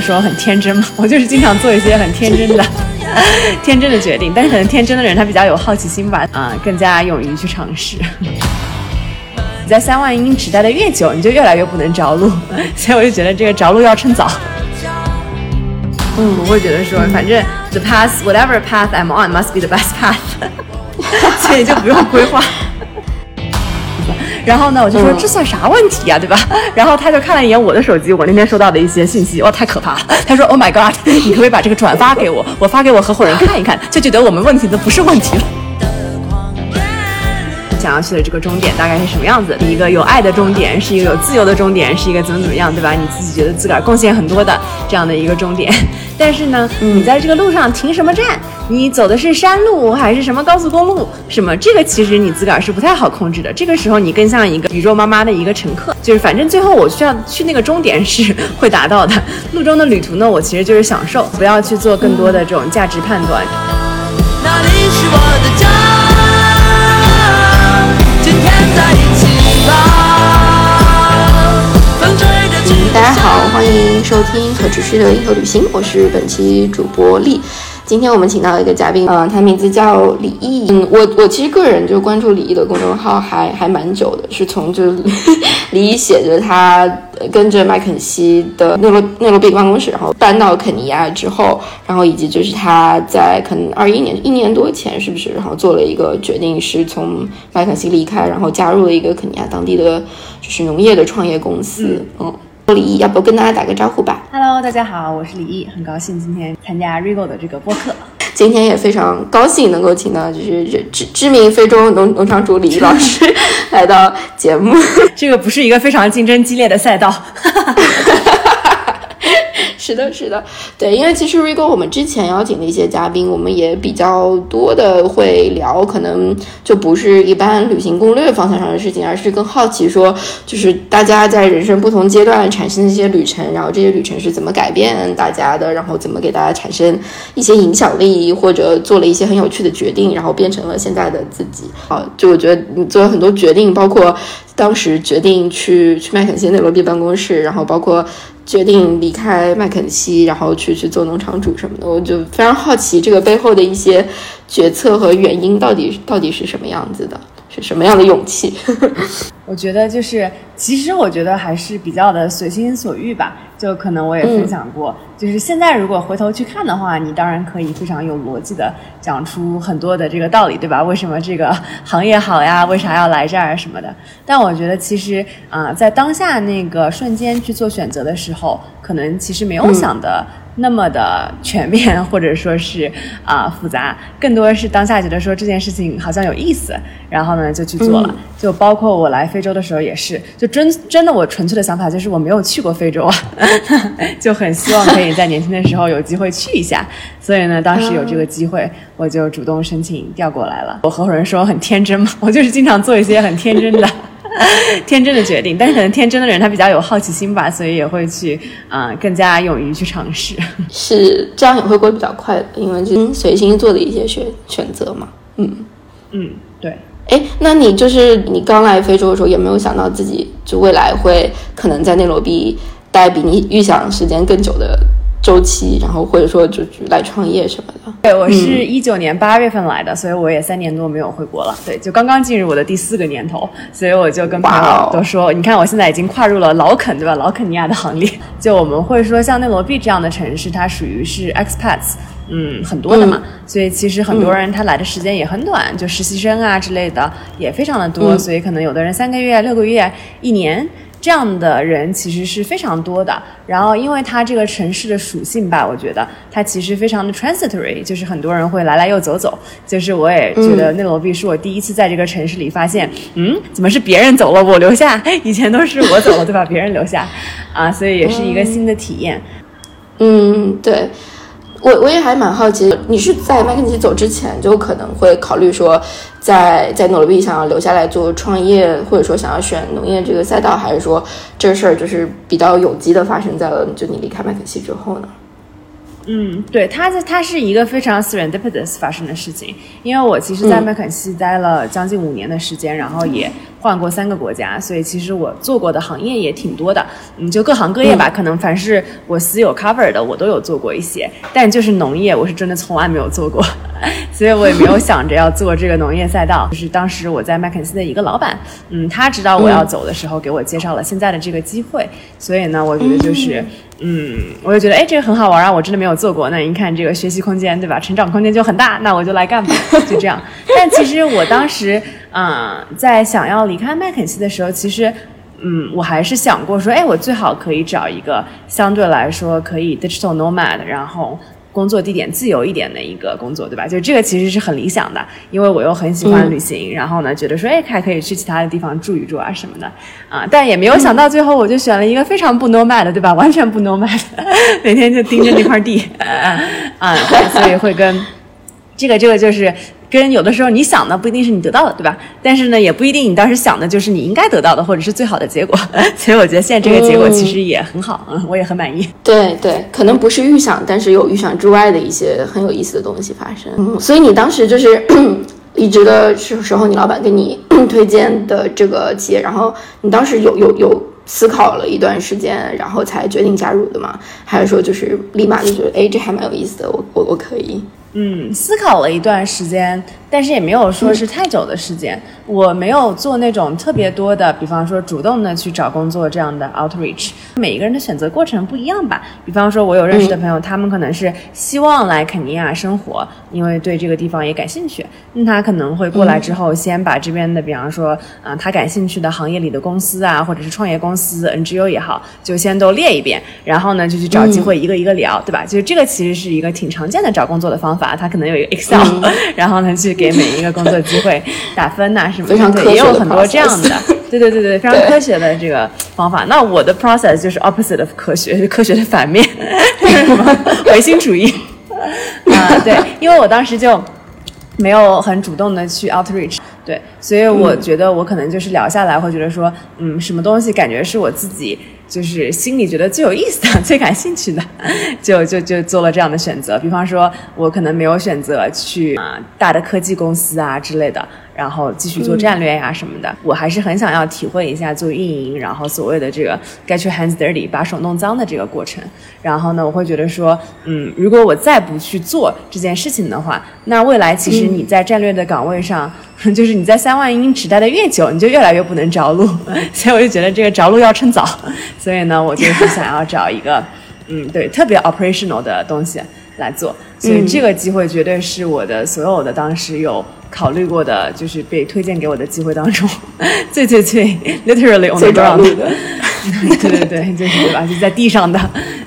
说很天真嘛，我就是经常做一些很天真的、天真的决定。但是可能天真的人他比较有好奇心吧，啊、更加勇于去尝试。你 在三万英尺待的越久，你就越来越不能着陆，所以我就觉得这个着陆要趁早。嗯，我会觉得说，反正 the path whatever path I'm on must be the best path，所以就不用规划。然后呢，我就说、嗯这算啥问题呀、对吧？然后他就看了一眼我的手机，我那天收到的一些信息，哇，太可怕了！他说 Oh my God，你可不可以把这个转发给我？我发给我合伙人看一看，就觉得我们问题都不是问题了。想要去的这个终点大概是什么样子？一个有爱的终点，是一个有自由的终点，是一个怎么怎么样，对吧？你自己觉得自个儿贡献很多的这样的一个终点。但是呢，你在这个路上停什么站？你走的是山路还是什么高速公路？什么这个其实你自个儿是不太好控制的。这个时候你更像一个宇宙妈妈的一个乘客，就是反正最后我需要去那个终点是 会达到的。路中的旅途呢，我其实就是享受，不要去做更多的这种价值判断。那里是我的家，家好，欢迎收听可持续的银河旅行，我是本期主播丽。今天我们请到一个嘉宾，呃，他名字叫李毅。嗯，我我其实个人就关注李毅的公众号还还蛮久的，是从就 李毅写着他呃跟着麦肯锡的内罗内罗毕办公室，然后搬到肯尼亚之后，然后以及就是他在可能二一年一年多前是不是，然后做了一个决定，是从麦肯锡离开，然后加入了一个肯尼亚当地的就是农业的创业公司，嗯。李毅，要不跟大家打个招呼吧？Hello，大家好，我是李毅，很高兴今天参加 Rigo 的这个播客。今天也非常高兴能够请到就是知知知名非洲农农场主李毅老师 来到节目。这个不是一个非常竞争激烈的赛道。是的，是的，对，因为其实 Rigo 我们之前邀请的一些嘉宾，我们也比较多的会聊，可能就不是一般旅行攻略方向上的事情，而是更好奇说，就是大家在人生不同阶段产生的一些旅程，然后这些旅程是怎么改变大家的，然后怎么给大家产生一些影响力，或者做了一些很有趣的决定，然后变成了现在的自己。啊，就我觉得你做了很多决定，包括当时决定去去麦肯锡内罗毕办公室，然后包括。决定离开麦肯锡，然后去去做农场主什么的，我就非常好奇这个背后的一些决策和原因到底到底是什么样子的，是什么样的勇气？我觉得就是，其实我觉得还是比较的随心所欲吧。就可能我也分享过，就是现在如果回头去看的话，你当然可以非常有逻辑的讲出很多的这个道理，对吧？为什么这个行业好呀？为啥要来这儿什么的？但我觉得其实啊、在当下那个瞬间去做选择的时候，可能其实没有想的。那么的全面，或者说是啊、复杂，更多是当下觉得说这件事情好像有意思，然后呢就去做了。嗯就包括我来非洲的时候也是，就真真的我纯粹的想法就是我没有去过非洲啊，就很希望可以在年轻的时候有机会去一下。所以呢，当时有这个机会，我就主动申请调过来了。我合伙人说很天真嘛，我就是经常做一些很天真的。天真的决定，但是可能天真的人他比较有好奇心吧，所以也会去啊、呃更加勇于去尝试。是这样也会过得比较快的，因为就是随心做的一些选选择嘛。嗯，嗯，对。哎，那你就是你刚来非洲的时候，有没有想到自己就未来会可能在内罗毕待比你预想时间更久的周期，然后或者说就就来创业什么的？对，我是一九年八月份来的，所以我也三年多没有回国了。对，就刚刚进入我的第四个年头，所以我就跟朋友都说，你看我现在已经跨入了老肯，对吧？老肯尼亚的行列。就我们会说，像内罗毕这样的城市，它属于是 expats。嗯，很多的嘛，所以其实很多人他来的时间也很短，就实习生啊之类的也非常的多，嗯所以可能有的人三个月、六个月、一年这样的人其实是非常多的。然后，因为它这个城市的属性吧，我觉得它其实非常的 transitory，就是很多人会来来又走走。就是我也觉得内罗毕是我第一次在这个城市里发现，嗯，怎么是别人走了我留下？以前都是我走了，对吧？别人留下，啊，所以也是一个新的体验。嗯，对。我我也还蛮好奇，你是在麦肯锡走之前就可能会考虑说在，在内罗毕想要留下来做创业，或者说想要选农业这个赛道，还是说这事儿就是比较有机的发生在了就你离开麦肯锡之后呢？嗯，对，它这它是一个非常 serendipitous 发生的事情，因为我其实，在嗯麦肯锡待了将近五年的时间，然后也换过三个国家，所以其实我做过的行业也挺多的。嗯，就各行各业吧，可能凡是我私有 cover 的，我都有做过一些。但就是农业，我是真的从来没有做过，所以我也没有想着要做这个农业赛道。就是当时我在麦肯锡的一个老板，嗯，他知道我要走的时候，给我介绍了现在的这个机会。所以呢，我觉得就是。嗯，我就觉得哎，这个很好玩啊！我真的没有做过，那您看这个学习空间，对吧？成长空间就很大，那我就来干吧，就这样。但其实我当时，嗯，在想要离开麦肯锡的时候，其实，嗯，我还是想过说，哎，我最好可以找一个相对来说可以 digital nomad，然后。工作地点自由一点的一个工作，对吧？就这个其实是很理想的，因为我又很喜欢旅行，然后呢，觉得说，哎，还可以去其他的地方住一住啊什么的，啊，但也没有想到最后我就选了一个非常不 nomad 的，对吧？完全不 nomad，每天就盯着那块地，啊，所以会跟这个这个就是。跟有的时候你想的不一定是你得到的，对吧？但是呢，也不一定你当时想的就是你应该得到的，或者是最好的结果。所以我觉得现在这个结果其实也很好，嗯，我也很满意。对对，可能不是预想，但是有预想之外的一些很有意思的东西发生。嗯，所以你当时就是离职的时时候，你老板给你推荐的这个企业，然后你当时有有有思考了一段时间，然后才决定加入的吗？还是说就是立马就觉得，哎，这还蛮有意思的，我我我可以。嗯，思考了一段时间，但是也没有说是太久的时间。我没有做那种特别多的，比方说主动的去找工作这样的 outreach。每一个人的选择过程不一样吧。比方说，我有认识的朋友，他们可能是希望来肯尼亚生活，因为对这个地方也感兴趣。那他可能会过来之后，先把这边的，比方说，嗯，他感兴趣的行业里的公司啊，或者是创业公司、NGO 也好，就先都列一遍，然后呢，就去找机会一个一个聊，对吧？就是这个其实是一个挺常见的找工作的方法。他可能有一个 Excel，然后呢，去给每一个工作机会 打分呐。非常科学也有很多这样的，对对对对，非常科学的这个方法。那我的 process 就是 opposite of 科学，科学的反面，唯心主义。啊，对，因为我当时就没有很主动的去 outreach，对，所以我觉得我可能就是聊下来会觉得说，嗯，什么东西感觉是我自己就是心里觉得最有意思的、最感兴趣的，就就就做了这样的选择。比方说，我可能没有选择去啊大的科技公司啊之类的。然后继续做战略呀什么的，我还是很想要体会一下做运营，然后所谓的这个 get your hands dirty，把手弄脏的这个过程。然后呢，我会觉得说，嗯，如果我再不去做这件事情的话，那未来其实你在战略的岗位上，就是你在三万英尺待的越久，你就越来越不能着陆。所以我就觉得这个着陆要趁早。所以呢，我就是想要找一个，嗯，对，特别 operational 的东西来做。所以这个机会绝对是我的所有的当时有。考虑过的，就是被推荐给我的机会当中，最最最 literally on the ground 的，对对对，就是对吧？就在地上的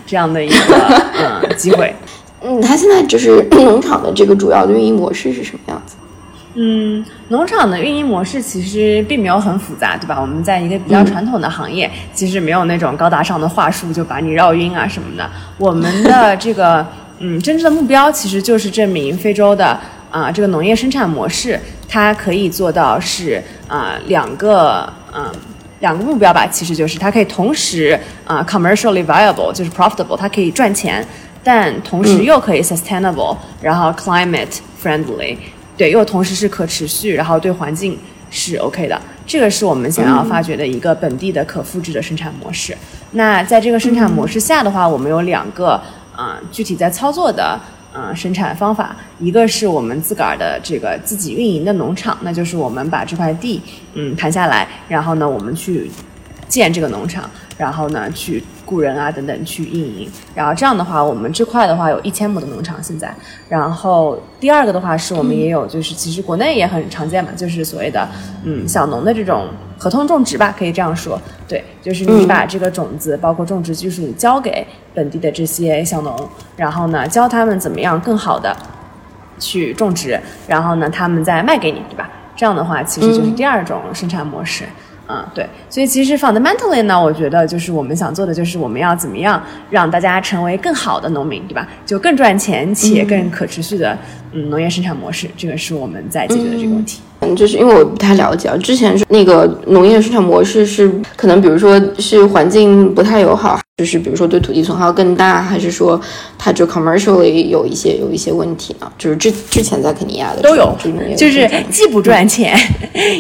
这样的一个嗯机会。嗯，他现在就是农场的这个主要的运营模式是什么样子？嗯，农场的运营模式其实并没有很复杂，对吧？我们在一个比较传统的行业，其实没有那种高大上的话术就把你绕晕啊什么的。我们的这个嗯真正的目标其实就是证明非洲的。啊，这个农业生产模式，它可以做到是啊两个嗯两个目标吧，其实就是它可以同时啊 commercially viable，就是 profitable，它可以赚钱，但同时又可以 sustainable，然后 climate friendly，对，又同时是可持续，然后对环境是 OK 的，这个是我们想要发掘的一个本地的可复制的生产模式。那在这个生产模式下的话，我们有两个啊具体在操作的。嗯，生产方法，一个是我们自个儿的这个自己运营的农场，那就是我们把这块地，嗯，盘下来，然后呢，我们去建这个农场，然后呢，去雇人啊等等去运营，然后这样的话，我们这块的话有一千亩的农场现在，然后第二个的话是我们也有，就是其实国内也很常见嘛，就是所谓的嗯小农的这种。合同种植吧，可以这样说，对，就是你把这个种子，包括种植技术交给本地的这些小农，然后呢，教他们怎么样更好的去种植，然后呢，他们再卖给你，对吧？这样的话，其实就是第二种生产模式，嗯，对。所以其实 fundamentally 呢，我觉得就是我们想做的就是我们要怎么样让大家成为更好的农民，对吧？就更赚钱且更可持续的嗯农业生产模式，这个是我们在解决的这个问题。嗯，就是因为我不太了解啊，之前是那个农业生产模式是可能，比如说是环境不太友好，就是比如说对土地损耗更大，还是说它就 commercially 有一些有一些问题呢？就是之之前在肯尼亚的都有就是既不赚钱，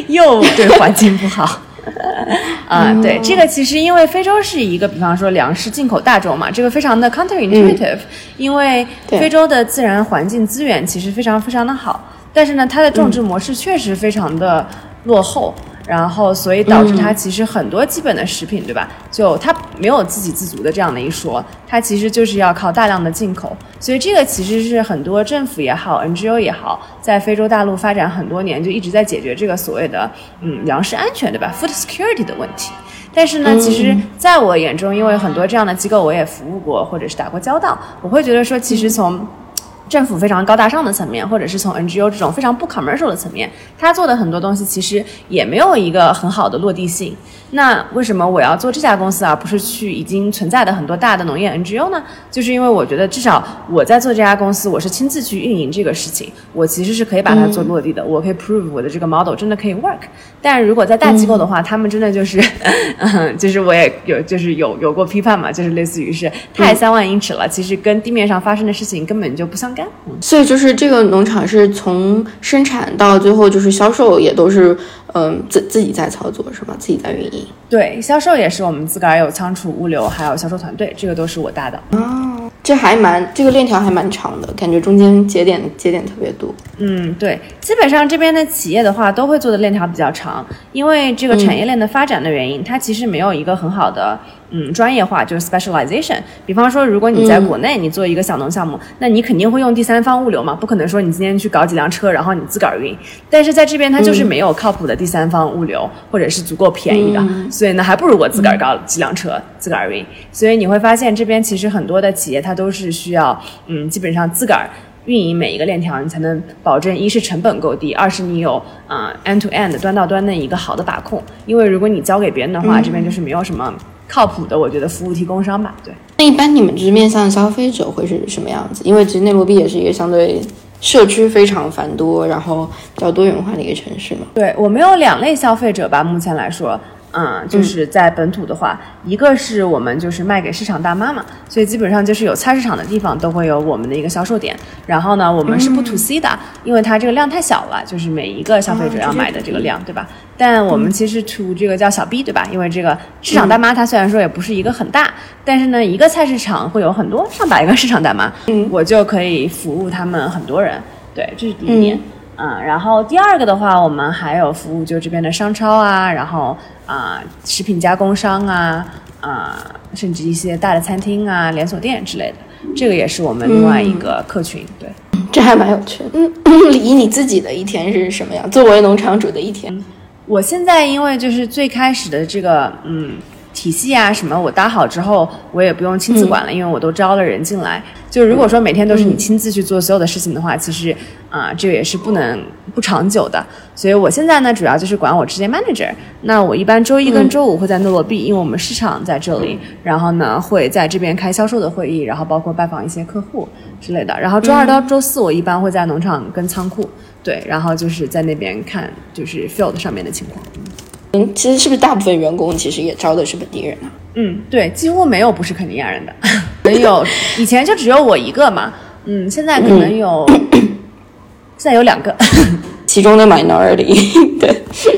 又对环境不好。啊、对，这个其实因为非洲是一个，比方说粮食进口大洲嘛，这个非常的 counterintuitive，、因为非洲的自然环境资源其实非常非常的好，但是呢，它的种植模式确实非常的落后。然后，所以导致它其实很多基本的食品，对吧？就它没有自给自足的这样的一说，它其实就是要靠大量的进口。所以这个其实是很多政府也好，NGO 也好，在非洲大陆发展很多年，就一直在解决这个所谓的嗯粮食安全，对吧？Food security 的问题。但是呢，其实在我眼中，因为很多这样的机构我也服务过，或者是打过交道，我会觉得说，其实从政府非常高大上的层面，或者是从 NGO 这种非常不 commercial 的层面，他做的很多东西其实也没有一个很好的落地性。那为什么我要做这家公司而不是去已经存在的很多大的农业 NGO 呢？就是因为我觉得至少我在做这家公司，我是亲自去运营这个事情，我其实是可以把它做落地的，我可以 prove 我的这个 model 真的可以 work。但如果在大机构的话，他们真的就是，嗯，就是我也有就是有有过批判嘛，就是类似于是太三万英尺了，其实跟地面上发生的事情根本就不相干。嗯所以就是这个农场是从生产到最后就是销售也都是嗯自自己在操作是吗？自己在运营。对，销售也是我们自个儿有仓储、物流，还有销售团队，这个都是我搭的。哦，这还蛮这个链条还蛮长的，感觉中间节点节点特别多。嗯，对，基本上这边的企业的话，都会做的链条比较长，因为这个产业链的发展的原因，它其实没有一个很好的嗯专业化，就是 specialization。比方说，如果你在国内你做一个小农项目，那你肯定会用第三方物流嘛，不可能说你今天去搞几辆车，然后你自个儿运。但是在这边，它就是没有靠谱的第三方物流，或者是足够便宜的，所以呢，还不如我自个儿搞几辆车，自个儿运。所以你会发现，这边其实很多的企业它都是需要嗯，基本上自个儿。运营每一个链条，你才能保证一是成本够低，二是你有啊、呃 end to end 端到端的一个好的把控。因为如果你交给别人的话，这边就是没有什么靠谱的，我觉得服务提供商吧。对，那一般你们就是面向消费者会是什么样子？因为其实内罗毕也是一个相对社区非常繁多，然后比较多元化的一个城市嘛。对我们有两类消费者吧，目前来说。嗯，就是在本土的话，一个是我们就是卖给市场大妈嘛，所以基本上就是有菜市场的地方都会有我们的一个销售点。然后呢，我们是不 to C 的，因为它这个量太小了，就是每一个消费者要买的这个量，对吧？但我们其实 to 这个叫小 B，对吧？因为这个市场大妈它虽然说也不是一个很大，但是呢，一个菜市场会有很多上百个市场大妈，嗯我就可以服务他们很多人。对，这是第一点。嗯，然后第二个的话，我们还有服务就这边的商超啊，然后啊、食品加工商啊，啊、甚至一些大的餐厅啊、连锁店之类的，这个也是我们另外一个客群。对，这还蛮有趣的。嗯，以你自己的一天是什么样？作为农场主的一天，我现在因为就是最开始的这个嗯体系啊什么我搭好之后，我也不用亲自管了，因为我都招了人进来。就如果说每天都是你亲自去做所有的事情的话，其实啊、这个也是不能不长久的。所以我现在呢，主要就是管我直接 manager。那我一般周一跟周五会在诺罗毕，因为我们市场在这里，然后呢会在这边开销售的会议，然后包括拜访一些客户之类的。然后周二到周四我一般会在农场跟仓库。对，然后就是在那边看，就是 field 上面的情况。嗯，其实是不是大部分员工其实也招的是本地人啊？嗯，对，几乎没有不是肯尼亚人的，没有以前就只有我一个嘛，嗯，现在可能有，现在有两个，其中的 minority，对，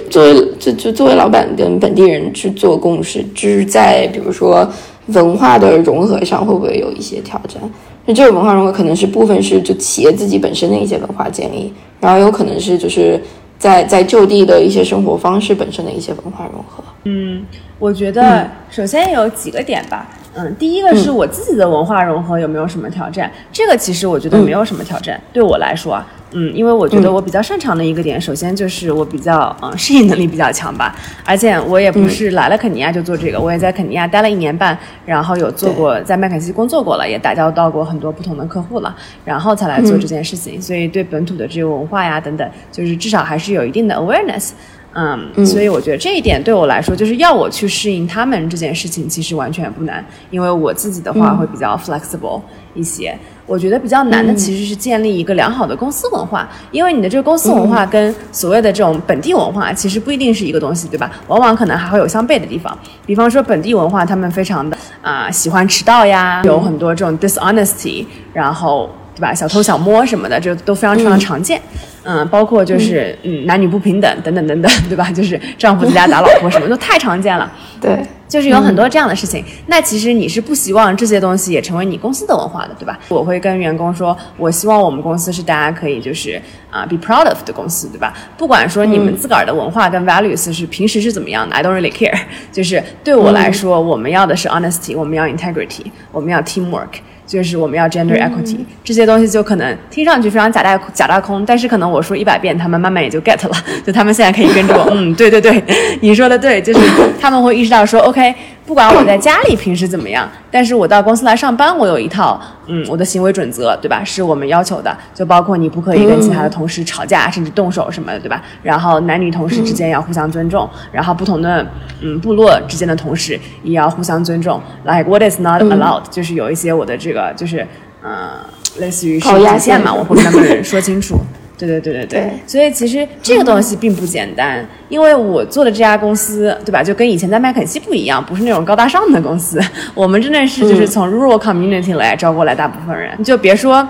作为就就作为老板跟本地人去做共识，就是在比如说文化的融合上，会不会有一些挑战？那这个文化融合可能是部分是就企业自己本身的一些文化建立，然后有可能是就是在在就地的一些生活方式本身的一些文化融合。嗯我觉得首先有几个点吧，嗯，第一个是我自己的文化融合有没有什么挑战？这个其实我觉得没有什么挑战，对我来说啊，嗯，因为我觉得我比较擅长的一个点，首先就是我比较嗯适应能力比较强吧，而且我也不是来了肯尼亚就做这个，我也在肯尼亚待了一年半，然后有做过在麦肯锡工作过了，也打交道过很多不同的客户了，然后才来做这件事情，所以对本土的这个文化呀等等，就是至少还是有一定的 awareness。嗯，所以我觉得这一点对我来说，就是要我去适应他们这件事情，其实完全不难，因为我自己的话会比较 flexible 一些。我觉得比较难的其实是建立一个良好的公司文化，因为你的这个公司文化跟所谓的这种本地文化其实不一定是一个东西，对吧？往往可能还会有相悖的地方。比方说本地文化，他们非常的啊、喜欢迟到呀，有很多这种 dishonesty，然后对吧，小偷小摸什么的，这都非常非常常见。嗯，包括就是嗯男女不平等等等等等，对吧？就是丈夫在家打老婆什么 都太常见了。对，就是有很多这样的事情。那其实你是不希望这些东西也成为你公司的文化的，对吧？我会跟员工说，我希望我们公司是大家可以就是啊、be proud of 的公司，对吧？不管说你们自个儿的文化跟 values 是平时是怎么样的，I don't really care。就是对我来说，我们要的是 honesty，我们要 integrity，我们要 teamwork。就是我们要 gender equity、这些东西，就可能听上去非常假大假大空，但是可能我说一百遍，他们慢慢也就 get 了，就他们现在可以跟着我，嗯，对对对，你说的对，就是他们会意识到说，OK，不管我在家里平时怎么样，但是我到公司来上班，我有一套，嗯，我的行为准则，对吧？是我们要求的，就包括你不可以跟其他的同事吵架，甚至动手什么的，对吧？然后男女同事之间要互相尊重，然后不同的嗯部落之间的同事也要互相尊重。Like what is not allowed，、就是有一些我的这个就是呃，类似于是好压底线嘛，我会跟他们说清楚。对对对对对，所以其实这个东西并不简单，因为我做的这家公司，对吧？就跟以前在麦肯锡不一样，不是那种高大上的公司，我们真的是就是从 rural community 来招过来大部分人，就别说。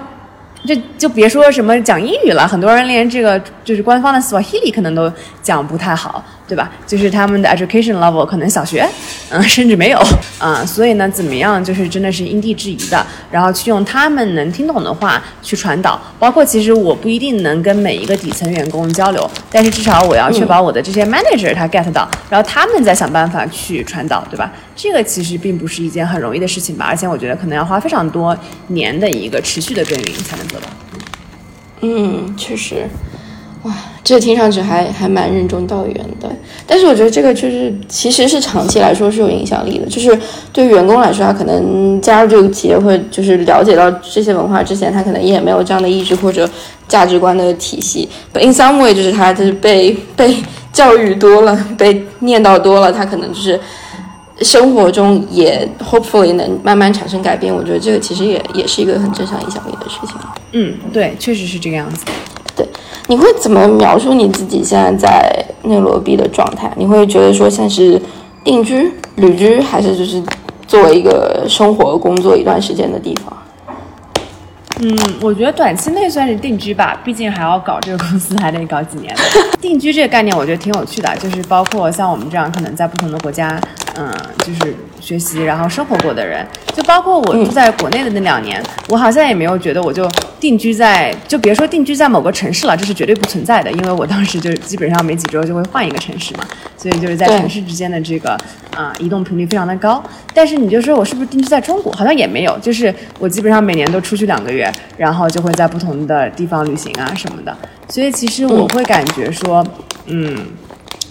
就就别说什么讲英语了，很多人连这个就是官方的 Swahili 可能都讲不太好，对吧？就是他们的 education level 可能小学，嗯，甚至没有，啊、所以呢，怎么样就是真的是因地制宜的，然后去用他们能听懂的话去传导。包括其实我不一定能跟每一个底层员工交流，但是至少我要确保我的这些 manager 他 get 到，然后他们再想办法去传导，对吧？这个其实并不是一件很容易的事情吧，而且我觉得可能要花非常多年的一个持续的耕耘才能做到。嗯，确实，哇，这听上去还还蛮任重道远的。但是我觉得这个就是其实是长期来说是有影响力的，就是对员工来说，他可能加入这个企业会就是了解到这些文化之前，他可能也没有这样的意识或者价值观的体系。But in some way，就是他就是被 被教育多了，被念叨多了，他可能就是。生活中也 hopefully 能慢慢产生改变，我觉得这个其实也也是一个很正常影响力的事情。嗯，对，确实是这个样子。对你会怎么描述你自己现在在内罗毕的状态？你会觉得说像是定居、旅居，还是就是作为一个生活、工作一段时间的地方？嗯，我觉得短期内算是定居吧，毕竟还要搞这个公司，还得搞几年。定居这个概念，我觉得挺有趣的，就是包括像我们这样可能在不同的国家，嗯，就是学习然后生活过的人，就包括我住在国内的那两年，我好像也没有觉得我就定居在，就别说定居在某个城市了，这是绝对不存在的，因为我当时就基本上每几周就会换一个城市嘛，所以就是在城市之间的这个啊、移动频率非常的高。但是你就说我是不是定居在中国，好像也没有，就是我基本上每年都出去两个月，然后就会在不同的地方旅行啊什么的。所以其实我会感觉说，嗯，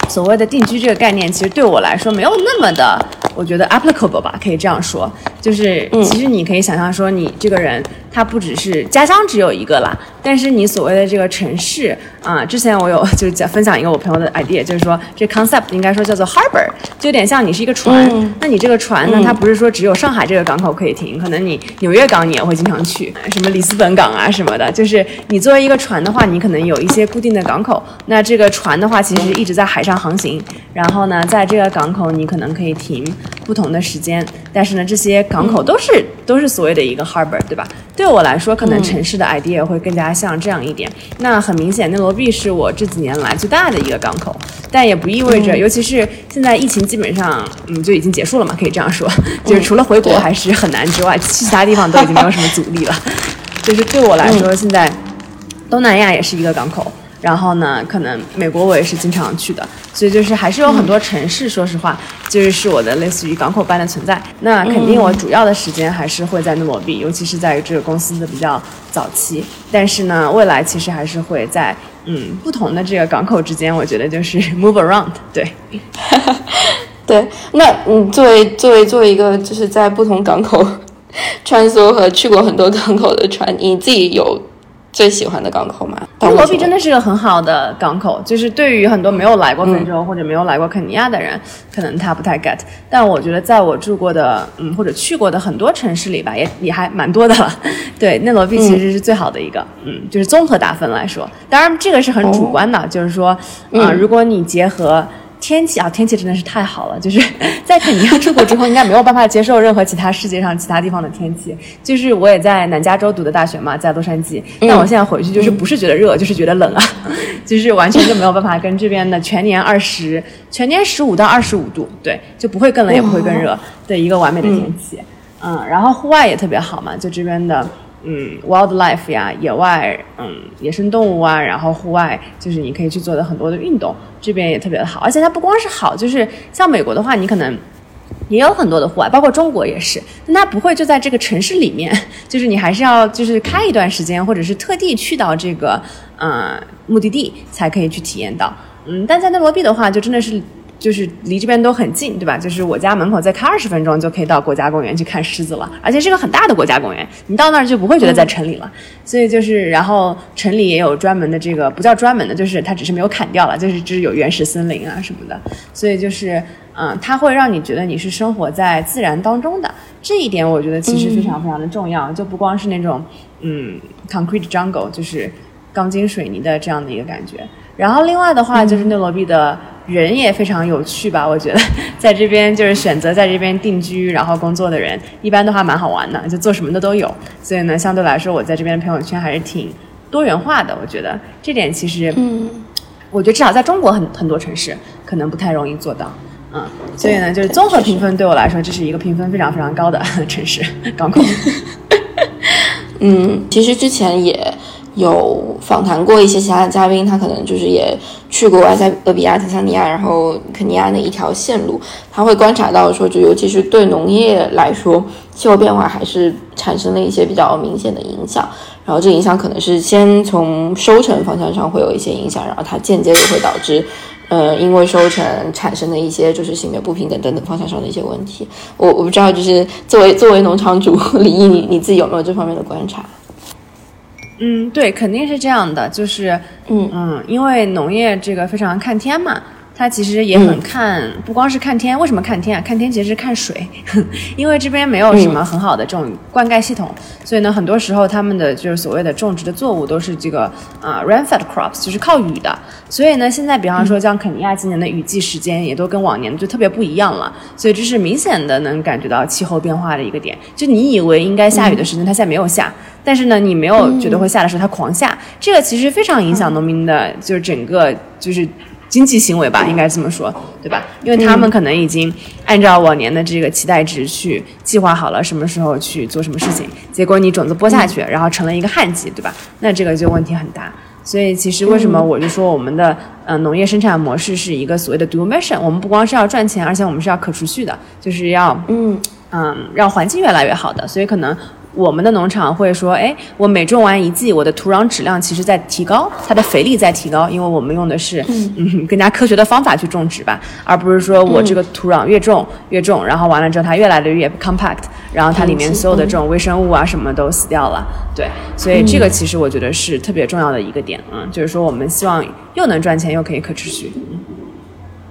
所谓的定居这个概念，其实对我来说没有那么的，我觉得 applicable 吧，可以这样说。就是其实你可以想象说，你这个人他不只是家乡只有一个啦，但是你所谓的这个城市啊、之前我有就是讲分享一个我朋友的 idea，就是说这 concept 应该说叫做 harbor，就有点像你是一个船，那你这个船呢，它不是说只有上海这个港口可以停，可能你纽约港你也会经常去，什么里斯本港啊什么的，就是你作为一个船的话，你可能有一些固定的港口，那这个船的话其实一直在海上航行，然后呢，在这个港口你可能可以停不同的时间，但是呢，这些港口都是、都是所谓的一个 harbor，对吧？对我来说，可能城市的 idea 会更加像这样一点。那很明显，内罗毕是我这几年来最大的一个港口，但也不意味着，尤其是现在疫情基本上嗯就已经结束了嘛，可以这样说，就是除了回国还是很难之外，去其他地方都已经没有什么阻力了。就是对我来说，现在东南亚也是一个港口。然后呢，可能美国我也是经常去的，所以就是还是有很多城市，说实话，就是是我的类似于港口般的存在。那肯定我主要的时间还是会在内罗毕，尤其是在这个公司的比较早期。但是呢，未来其实还是会在嗯不同的这个港口之间，我觉得就是 move around。对，对，那嗯，作为作为作为一个就是在不同港口穿梭和去过很多港口的船，你自己有最喜欢的港口吗？内罗毕真的是个很好的港口，就是对于很多没有来过非洲或者没有来过肯尼亚的人，可能他不太 get。但我觉得在我住过的，嗯，或者去过的很多城市里吧，也也还蛮多的了。对，内罗毕其实是最好的一个，嗯，就是综合打分来说，当然这个是很主观的，就是说，啊，如果你结合。天气啊，天气真的是太好了，就是 在肯尼亚出国之后，应该没有办法接受任何其他世界上其他地方的天气。就是我也在南加州读的大学嘛，在洛杉矶，但我现在回去就是不是觉得热，就是觉得冷啊，就是完全就没有办法跟这边的全年二十、全年十五到二十五度，对，就不会更冷也不会更热的一个完美的天气。嗯，然后户外也特别好嘛，就这边的。嗯，wildlife 呀，野外，嗯，野生动物啊，然后户外就是你可以去做的很多的运动，这边也特别的好，而且它不光是好，就是像美国的话，你可能也有很多的户外，包括中国也是，但它不会就在这个城市里面，就是你还是要就是开一段时间，或者是特地去到这个嗯目的地才可以去体验到，嗯，但在内罗毕的话，就真的是。就是离这边都很近，对吧？就是我家门口再开二十分钟就可以到国家公园去看狮子了，而且是个很大的国家公园，你到那儿就不会觉得在城里了。所以就是，然后城里也有专门的这个，不叫专门的，就是它只是没有砍掉了，就是只是有原始森林啊什么的。所以就是，嗯，它会让你觉得你是生活在自然当中的，这一点我觉得其实非常非常的重要，就不光是那种嗯 concrete jungle，就是钢筋水泥的这样的一个感觉。然后另外的话就是内罗毕的。人也非常有趣吧？我觉得在这边就是选择在这边定居然后工作的人，一般都还蛮好玩的，就做什么的都有。所以呢，相对来说，我在这边的朋友圈还是挺多元化的。我觉得这点其实，嗯，我觉得至少在中国很很多城市可能不太容易做到。嗯，所以呢，就是综合评分对我来说，这是一个评分非常非常高的 城市港口。嗯，其实之前也。有访谈过一些其他的嘉宾，他可能就是也去过埃塞俄比亚、坦桑尼亚，然后肯尼亚那一条线路，他会观察到说，就尤其是对农业来说，气候变化还是产生了一些比较明显的影响。然后这影响可能是先从收成方向上会有一些影响，然后它间接就会导致，呃，因为收成产生的一些就是性别不平等等等方向上的一些问题。我我不知道，就是作为作为农场主李毅，你你自己有没有这方面的观察？嗯，对，肯定是这样的，就是，嗯。嗯，因为农业这个非常看天嘛，它其实也很看，不光是看天，为什么看天啊？看天其实是看水，因为这边没有什么很好的这种灌溉系统，所以呢，很多时候他们的就是所谓的种植的作物都是这个啊 rainfed crops，就是靠雨的，所以呢，现在比方说像肯尼亚今年的雨季时间也都跟往年就特别不一样了，所以这是明显的能感觉到气候变化的一个点，就你以为应该下雨的时间，它现在没有下。但是呢，你没有觉得会下的时候，它狂下，这个其实非常影响农民的，就是整个就是经济行为吧，应该这么说，对吧？因为他们可能已经按照往年的这个期待值去计划好了什么时候去做什么事情，结果你种子播下去，然后成了一个旱季，对吧？那这个就问题很大。所以其实为什么我就说我们的呃农业生产模式是一个所谓的 dual mission，我们不光是要赚钱，而且我们是要可持续的，就是要嗯嗯让环境越来越好的，所以可能。我们的农场会说，哎，我每种完一季，我的土壤质量其实在提高，它的肥力在提高，因为我们用的是嗯。更加科学的方法去种植吧，而不是说我这个土壤越种越重，然后完了之后它越来的越 compact，然后它里面所有的这种微生物啊什么都死掉了，对，所以这个其实我觉得是特别重要的一个点，嗯，就是说我们希望又能赚钱又可以可持续，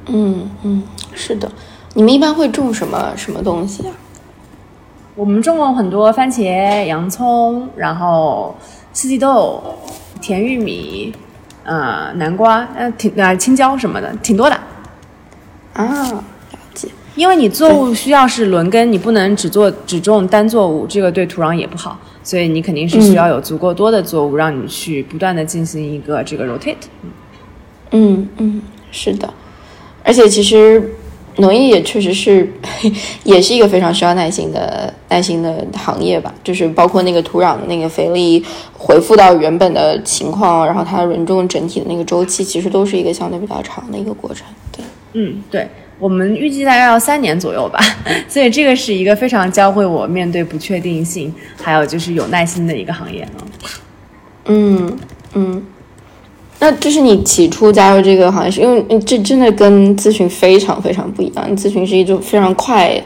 嗯嗯，是的，你们一般会种什么什么东西啊？我们种过很多番茄、洋葱，然后四季豆、甜玉米，呃，南瓜，呃，挺呃青椒什么的，挺多的。啊，了解。因为你作物需要是轮耕，你不能只做只种单作物，这个对土壤也不好，所以你肯定是需要有足够多的作物，让你去不断的进行一个这个 rotate。嗯嗯，是的，而且其实。农业也确实是，也是一个非常需要耐心的耐心的行业吧。就是包括那个土壤的那个肥力恢复到原本的情况，然后它轮种整体的那个周期，其实都是一个相对比较长的一个过程。对，嗯，对，我们预计大概要三年左右吧。所以这个是一个非常教会我面对不确定性，还有就是有耐心的一个行业啊。嗯嗯。那这是你起初加入这个行业，是因为这真的跟咨询非常非常不一样。咨询是一种非常快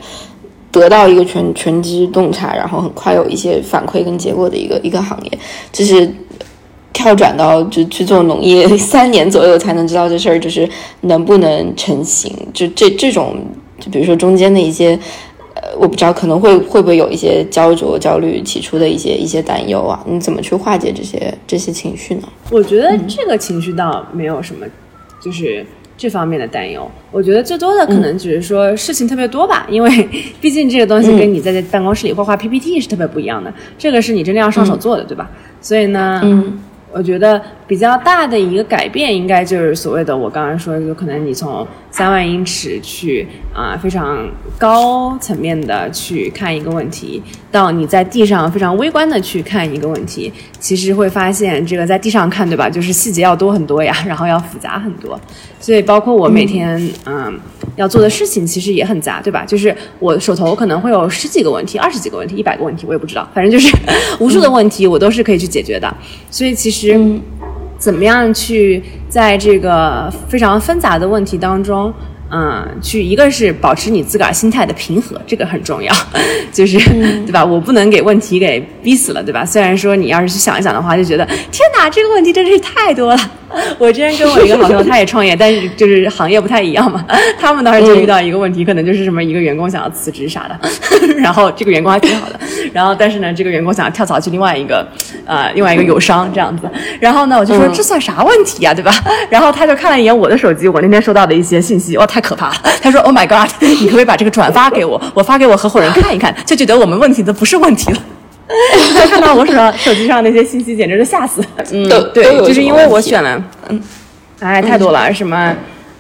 得到一个全全知洞察，然后很快有一些反馈跟结果的一个一个行业。就是跳转到就去做农业三年左右才能知道这事儿，就是能不能成型，就这这种，就比如说中间的一些，呃，我不知道可能会会不会有一些焦灼、焦虑，起初的一些一些担忧啊，你怎么去化解这些这些情绪呢？我觉得这个情绪倒没有什么，就是这方面的担忧。我觉得最多的可能只是说事情特别多吧，因为 毕竟这个东西跟你在这办公室里画画 PPT 是特别不一样的，这个是你真的要上手做的，对吧？所以呢，嗯。我觉得比较大的一个改变，应该就是所谓的我刚刚说的，就可能你从三万英尺去啊、非常高层面的去看一个问题，到你在地上非常微观的去看一个问题，其实会发现这个在地上看，对吧？就是细节要多很多呀，然后要复杂很多。所以包括我每天嗯要做的事情，其实也很杂，对吧？就是我手头可能会有十几个问题、二十几个问题、一百个问题，我也不知道，反正就是 无数的问题，我都是可以去解决的。所以其实。怎么样去在这个非常纷杂的问题当中，嗯，去一个是保持你自个儿心态的平和，这个很重要，就是、对吧？我不能给问题给逼死了，对吧？虽然说你要是去想一想的话，就觉得天哪，这个问题真是太多了。我之前跟我一个好朋友，他也创业，但是就是行业不太一样嘛。他们当时就遇到一个问题，可能就是什么一个员工想要辞职啥的，然后这个员工还挺好的，然后但是呢，这个员工想要跳槽去另外一个呃另外一个友商这样子，然后呢，我就说嗯这算啥问题呀、对吧？然后他就看了一眼我的手机，我那天收到的一些信息，哇，太可怕了。他说 Oh my God，你可不可以把这个转发给我，我发给我合伙人看一看，就觉得我们问题都不是问题了。他 看到我手上手机上那些信息，简直就吓死。嗯，对，就是因为我选了，嗯，哎，太多了，什么。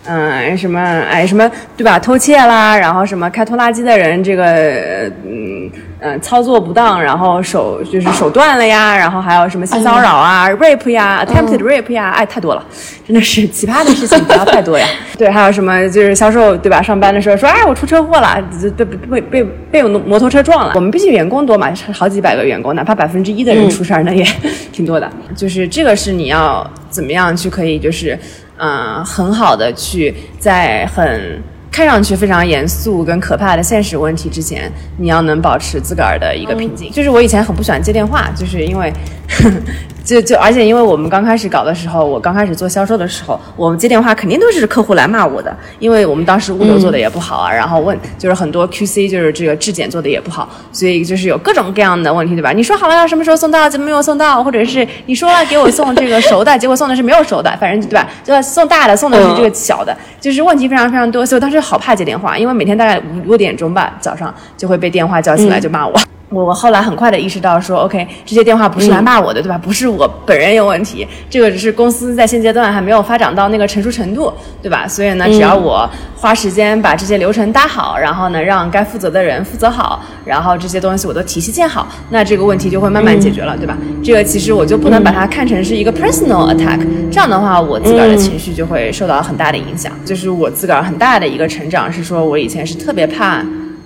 嗯，什么哎，什么对吧？偷窃啦，然后什么开拖拉机的人，这个嗯嗯操作不当，然后手就是手断了呀，然后还有什么性骚扰啊、rape 呀、attempted rape 呀，哎，太多了，真的是奇葩的事情不要太多呀。对，还有什么就是销售对吧？上班的时候说，哎，我出车祸了，被被被被被摩托车撞了。我们毕竟员工多嘛，好几百个员工，哪怕百分之一的人出事儿，那也 挺多的。就是这个是你要怎么样去可以就是。嗯，很好的去在很看上去非常严肃跟可怕的现实问题之前，你要能保持自个儿的一个平静。就是我以前很不喜欢接电话，就是因为。就就而且因为我们刚开始搞的时候，我刚开始做销售的时候，我们接电话肯定都是客户来骂我的，因为我们当时物流做的也不好啊，然后问就是很多 QC 就是这个质检做的也不好，所以就是有各种各样的问题，对吧？你说好了要什么时候送到，怎么没有送到？或者是你说了给我送这个熟的，结果送的是没有熟的，反正对吧？就要送大的，送的是这个小的，就是问题非常非常多，所以我当时好怕接电话，因为每天大概五六点钟吧，早上就会被电话叫起来就骂我。我我后来很快的意识到说，OK，这些电话不是来骂我的，对吧？不是我本人有问题，这个只是公司在现阶段还没有发展到那个成熟程度，对吧？所以呢，只要我花时间把这些流程搭好，然后呢，让该负责的人负责好，然后这些东西我都体系建好，那这个问题就会慢慢解决了，对吧？这个其实我就不能把它看成是一个 personal attack，这样的话，我自个儿的情绪就会受到很大的影响。就是我自个儿很大的一个成长是说，我以前是特别怕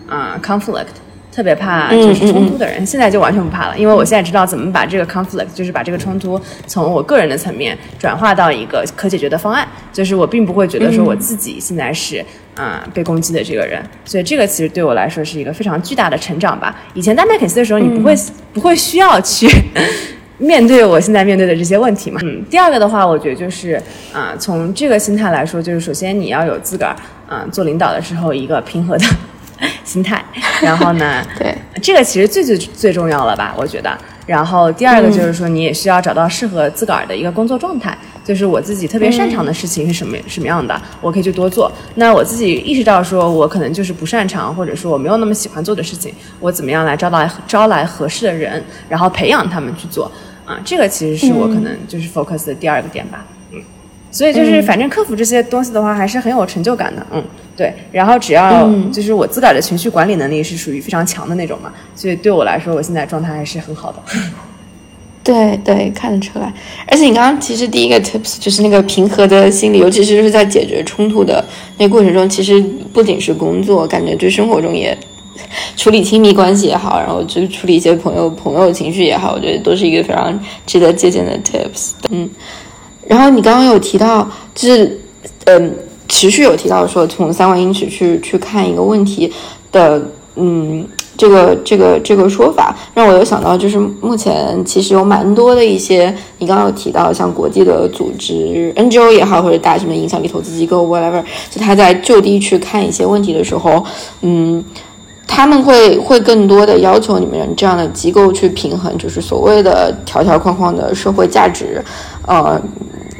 啊、conflict。特别怕就是冲突的人，现在就完全不怕了，因为我现在知道怎么把这个 conflict，就是把这个冲突从我个人的层面转化到一个可解决的方案，就是我并不会觉得说我自己现在是啊、被攻击的这个人，所以这个其实对我来说是一个非常巨大的成长吧。以前在麦肯锡的时候，你不会、不会需要去。面对我现在面对的这些问题嘛，嗯，第二个的话，我觉得就是啊、从这个心态来说，就是首先你要有自个儿啊、做领导的时候一个平和的 心态，然后呢，对，这个其实最最最重要了吧，我觉得。然后第二个就是说，你也需要找到适合自个儿的一个工作状态，就是我自己特别擅长的事情是什么、什么样的，我可以去多做。那我自己意识到说，我可能就是不擅长，或者说我没有那么喜欢做的事情，我怎么样来招来招来合适的人，然后培养他们去做啊？这个其实是我可能就是 focus 的第二个点吧。嗯，所以就是反正克服这些东西的话，还是很有成就感的。嗯，对。然后只要就是我自个儿的情绪管理能力是属于非常强的那种嘛，所以对我来说，我现在状态还是很好的。对对，看得出来。而且你刚刚其实第一个 tips 就是那个平和的心理，尤其是就是在解决冲突的那过程中，其实不仅是工作，感觉对生活中也处理亲密关系也好，然后就处理一些朋友朋友情绪也好，我觉得都是一个非常值得借鉴的 tips。嗯，然后你刚刚有提到，就是嗯，持续有提到说从三万英尺去去看一个问题的，嗯，这个这个这个说法，让我有想到，就是目前其实有蛮多的一些，你刚刚有提到，像国际的组织 NGO 也好，或者大什么影响力投资机构 whatever，就他在就地去看一些问题的时候，嗯，他们会会更多的要求你们这样的机构去平衡，就是所谓的条条框框的社会价值，呃，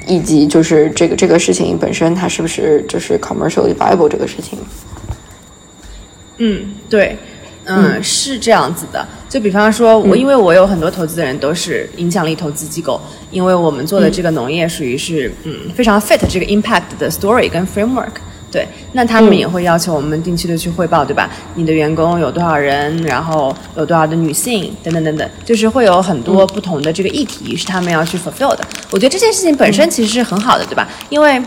以及就是这个这个事情本身它是不是就是 commercially viable 这个事情。嗯，对，嗯，是这样子的。就比方说，我因为我有很多投资的人都是影响力投资机构，因为我们做的这个农业属于是嗯非常 fit 这个 impact 的 story 跟 framework。对，那他们也会要求我们定期的去汇报，对吧？你的员工有多少人，然后有多少的女性，等等等等，就是会有很多不同的这个议题是他们要去 fulfill 的。我觉得这件事情本身其实是很好的，对吧？因为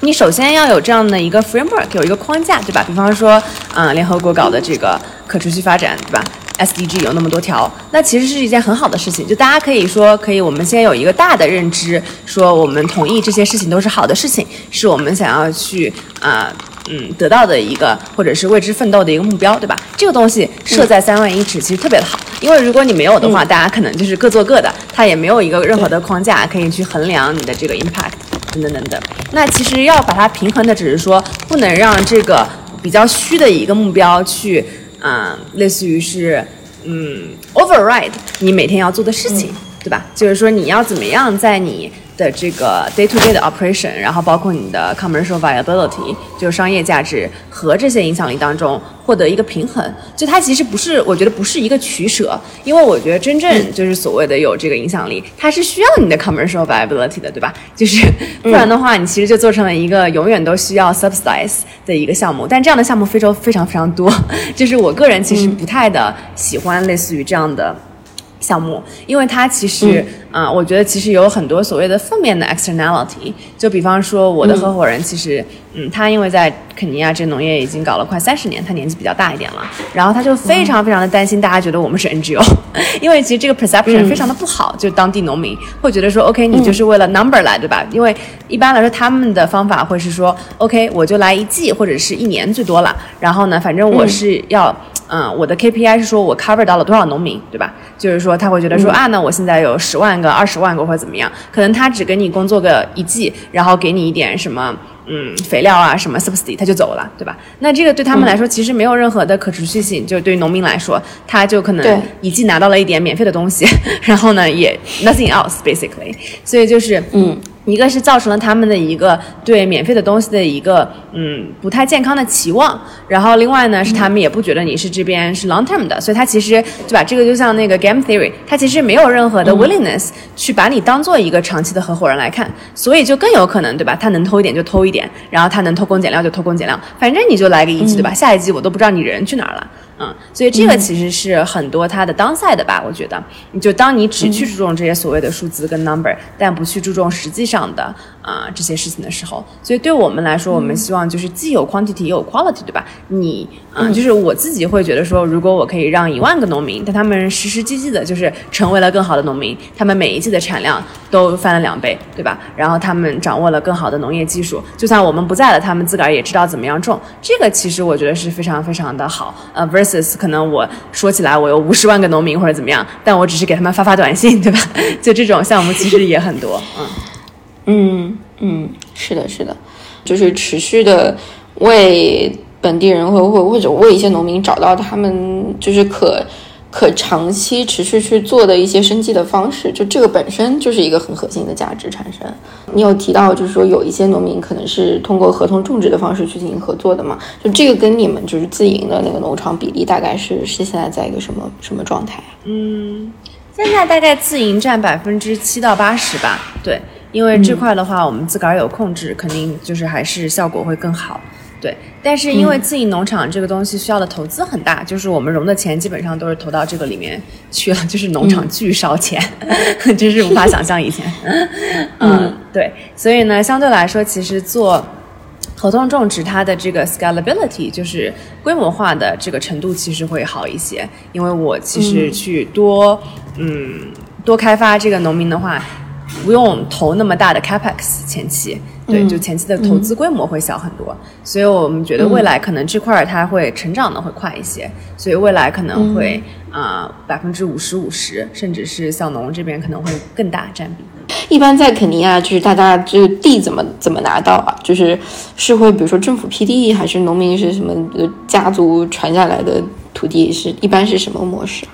你首先要有这样的一个 framework，有一个框架，对吧？比方说，嗯，联合国搞的这个可持续发展，对吧？SDG 有那么多条，那其实是一件很好的事情。就大家可以说，可以我们先有一个大的认知，说我们同意这些事情都是好的事情，是我们想要去啊。嗯，得到的一个或者是为之奋斗的一个目标，对吧？这个东西设在三万一尺，其实特别的好，因为如果你没有的话，大家可能就是各做各的，它也没有一个任何的框架可以去衡量你的这个 impact 等等等等。那其实要把它平衡的，只是说不能让这个比较虚的一个目标去，啊，类似于是嗯 override 你每天要做的事情，对吧？就是说你要怎么样在你的这个 day to day 的 operation，然后包括你的 commercial viability，就是商业价值和这些影响力当中获得一个平衡。就它其实不是，我觉得不是一个取舍，因为我觉得真正就是所谓的有这个影响力，它是需要你的 commercial viability 的，对吧？就是不然的话，你其实就做成了一个永远都需要 subsidize 的一个项目。但这样的项目非洲非常非常多，就是我个人其实不太的喜欢类似于这样的。项目，因为它其实，啊、我觉得其实有很多所谓的负面的 externality。就比方说，我的合伙人其实，嗯，他因为在肯尼亚这农业已经搞了快三十年，他年纪比较大一点了，然后他就非常非常的担心大家觉得我们是 NGO，因为其实这个 perception 非常的不好，就当地农民会觉得说，OK，你就是为了 number 来，对吧？因为一般来说他们的方法会是说，OK，我就来一季或者是一年最多了，然后呢，反正我是要。嗯，我的 KPI 是说我 cover 到了多少农民，对吧？就是说他会觉得说、啊，那我现在有十万个、二十万个或者怎么样，可能他只给你工作个一季，然后给你一点什么。嗯，肥料啊，什么 subsidy，他就走了，对吧？那这个对他们来说，其实没有任何的可持续性。就对于农民来说，他就可能一季拿到了一点免费的东西，然后呢，也 nothing else basically。所以就是，嗯，一个是造成了他们的一个对免费的东西的一个嗯不太健康的期望，然后另外呢是他们也不觉得你是这边是 long term 的，所以他其实对吧？这个就像那个 game theory，他其实没有任何的 willingness 去把你当做一个长期的合伙人来看，所以就更有可能对吧？他能偷一点就偷一点，然后他能偷工减料就偷工减料，反正你就来个一季对吧？下一季我都不知道你人去哪儿了。嗯，所以这个其实是很多它的 downside 的吧？我觉得，你就当你只去注重这些所谓的数字跟 number，但不去注重实际上的啊、这些事情的时候，所以对我们来说，我们希望就是既有 quantity 也有 quality，对吧？你啊、就是我自己会觉得说，如果我可以让一万个农民，但他们实实际际的就是成为了更好的农民，他们每一季的产量都翻了两倍，对吧？然后他们掌握了更好的农业技术，就算我们不在了，他们自个儿也知道怎么样种。这个其实我觉得是非常非常的好。呃，versus 可能我说起来我有五十万个农民或者怎么样，但我只是给他们发发短信，对吧？就这种项目其实也很多。嗯，嗯嗯，是的，是的，就是持续的为本地人或或或者为一些农民找到他们就是可可长期持续去做的一些生计的方式，就这个本身就是一个很核心的价值产生。你有提到就是说有一些农民可能是通过合同种植的方式去进行合作的嘛？就这个跟你们就是自营的那个农场比例大概是是现在在一个什么什么状态嗯？现在大概自营占百分之七到八十吧。对，因为这块的话，我们自个儿有控制，肯定就是还是效果会更好。对，但是因为自营农场这个东西需要的投资很大，就是我们融的钱基本上都是投到这个里面去了，就是农场巨烧钱，真是无法想象以前。嗯，对，所以呢，相对来说，其实做合同种植它的这个 scalability 就是规模化的这个程度其实会好一些，因为我其实去多嗯多开发这个农民的话。不用投那么大的 capex 前期，对，就前期的投资规模会小很多，所以我们觉得未来可能这块儿它会成长的会快一些，所以未来可能会啊百分之五十五十，甚至是小农这边可能会更大占比。一般在肯尼亚，就是大家这个地怎么怎么拿到啊？就是是会比如说政府批地，还是农民是什么呃家族传下来的土地？是一般是什么模式？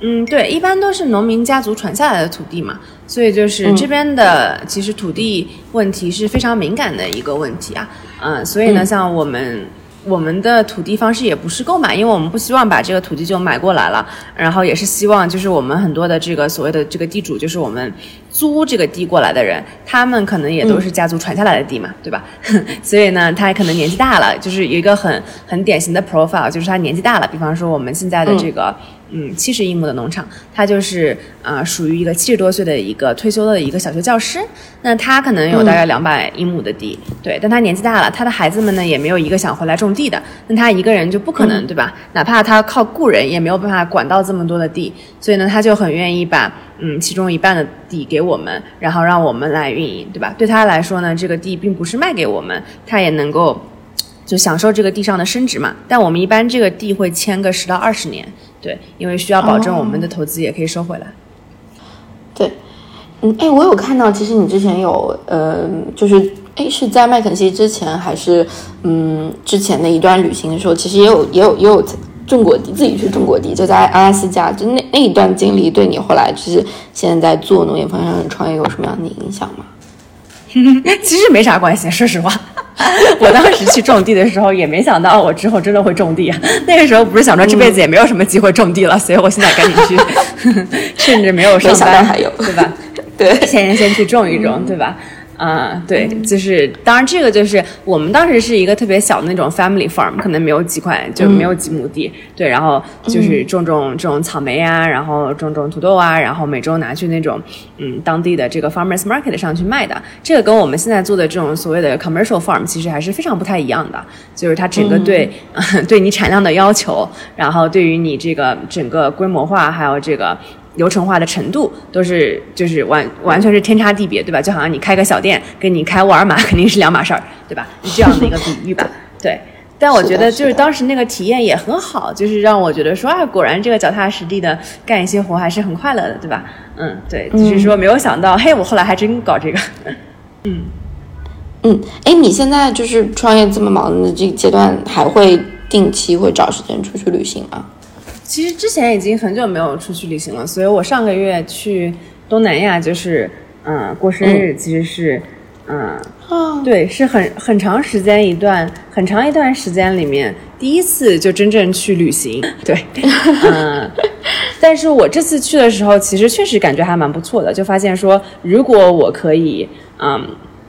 嗯，对，一般都是农民家族传下来的土地嘛，所以就是这边的其实土地问题是非常敏感的一个问题啊。嗯，所以呢，像我们。我们的土地方式也不是购买，因为我们不希望把这个土地就买过来了，然后也是希望就是我们很多的这个所谓的这个地主，就是我们租这个地过来的人，他们可能也都是家族传下来的地嘛，对吧？所以呢，他可能年纪大了，就是有一个很很典型的 profile，就是他年纪大了。比方说我们现在的这个。嗯，七十英亩的农场，他就是啊，属于一个七十多岁的一个退休的一个小学教师。那他可能有大概两百英亩的地，对，但他年纪大了，他的孩子们呢也没有一个想回来种地的。那他一个人就不可能，对吧？哪怕他靠雇人，也没有办法管到这么多的地。所以呢，他就很愿意把嗯其中一半的地给我们，然后让我们来运营，对吧？对他来说呢，这个地并不是卖给我们，他也能够就享受这个地上的升值嘛。但我们一般这个地会签个十到二十年。对，因为需要保证我们的投资也可以收回来。对，嗯，哎，我有看到，其实你之前有，呃，就是，哎，是在麦肯锡之前，还是，嗯，之前的一段旅行的时候，其实也有，也有，也有种过地，自己去种过地，就在阿拉斯加，就那那一段经历，对你后来就是现在在做农业方向的创业有什么样的影响吗？其实没啥关系，说实话。我当时去种地的时候，也没想到我之后真的会种地啊。那个时候不是想着这辈子也没有什么机会种地了，所以我现在赶紧去 甚至没有上班还有，对吧？对，先先去种一种，对吧？啊，对，就是当然这个就是我们当时是一个特别小的那种 family farm，可能没有几块，就没有几亩地，对，然后就是种种这种草莓啊，然后种种土豆啊，然后每周拿去那种嗯当地的这个 farmers market 上去卖的。这个跟我们现在做的这种所谓的 commercial farm 其实还是非常不太一样的，就是它整个对 对你产量的要求，然后对于你这个整个规模化还有这个。流程化的程度都是就是完完全是天差地别，对吧？就好像你开个小店，跟你开沃尔玛肯定是两码事儿，对吧？是这样的一个比喻吧。对，但我觉得就是当时那个体验也很好，就是让我觉得说啊，果然这个脚踏实地的干一些活还是很快乐的，对吧？嗯，对，就是说没有想到，嘿，我后来还真搞这个。嗯嗯，哎，你现在就是创业这么忙的这个阶段，还会定期会找时间出去旅行吗？其实之前已经很久没有出去旅行了，所以我上个月去东南亚，就是嗯过生日，其实是嗯对，是很很长时间一段很长一段时间里面第一次就真正去旅行，对，嗯，但是我这次去的时候，其实确实感觉还蛮不错的，就发现说如果我可以嗯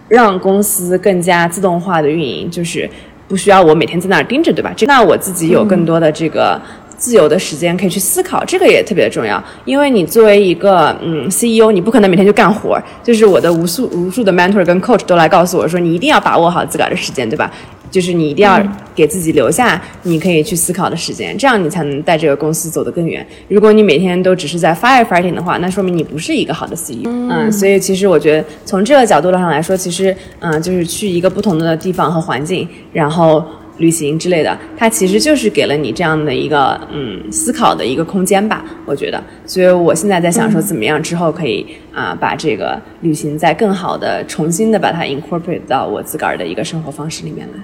让公司更加自动化的运营，就是不需要我每天在那儿盯着，对吧？这那我自己有更多的这个。自由的时间可以去思考，这个也特别的重要。因为你作为一个嗯 CEO，你不可能每天就干活。就是我的无数无数的 mentor 跟 coach 都来告诉我说，你一定要把握好自个儿的时间，对吧？就是你一定要给自己留下你可以去思考的时间，这样你才能带这个公司走得更远。如果你每天都只是在 firefighting 的话，那说明你不是一个好的 CEO。嗯，所以其实我觉得从这个角度上来说，其实嗯，就是去一个不同的地方和环境，然后。旅行之类的，它其实就是给了你这样的一个嗯思考的一个空间吧，我觉得。所以我现在在想说，怎么样之后可以啊把这个旅行再更好的重新的把它 incorporate 到我自个儿的一个生活方式里面来。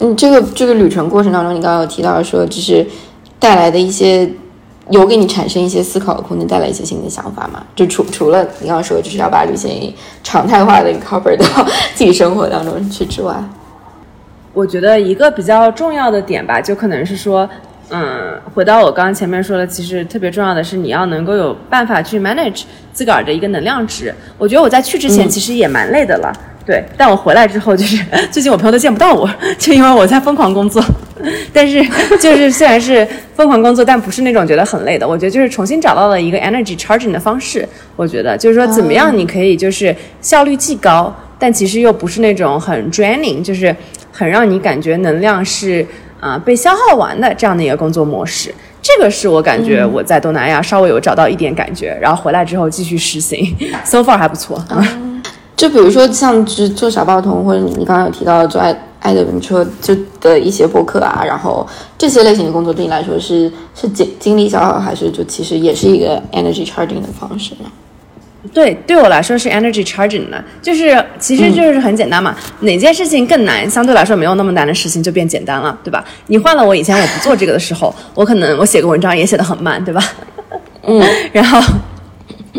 嗯，这个这个旅程过程当中，你刚刚有提到说，就是带来的一些有给你产生一些思考的空间，带来一些新的想法嘛？就除除了你刚刚说就是要把旅行常态化的 incorporate 到自己生活当中去之外。我觉得一个比较重要的点吧，就可能是说，嗯，回到我刚刚前面说的，其实特别重要的是你要能够有办法去 manage 自个儿的一个能量值。我觉得我在去之前其实也蛮累的了，对，但我回来之后就是 最近我朋友都见不到我，就因为我在疯狂工作。但是就是虽然是疯狂工作，但不是那种觉得很累的。我觉得就是重新找到了一个 energy charging 的方式。我觉得就是说怎么样你可以就是效率既高，但其实又不是那种很 draining，就是。很让你感觉能量是啊被消耗完的这样的一个工作模式，这个是我感觉我在东南亚稍微有找到一点感觉，然后回来之后继续实行，so far 还不错。就比如说像就是做小报童，或者你你刚刚有提到做爱爱的文车就的一些博客啊，然后这些类型的工作对你来说是是精精力消耗，还是就其实也是一个 energy charging 的方式呢？对，对我来说是 energy charging 的，就是其实就是很简单嘛，哪件事情更难，相对来说没有那么难的事情就变简单了，对吧？你换了我以前我不做这个的时候，我可能我写个文章也写得很慢，对吧？嗯，然后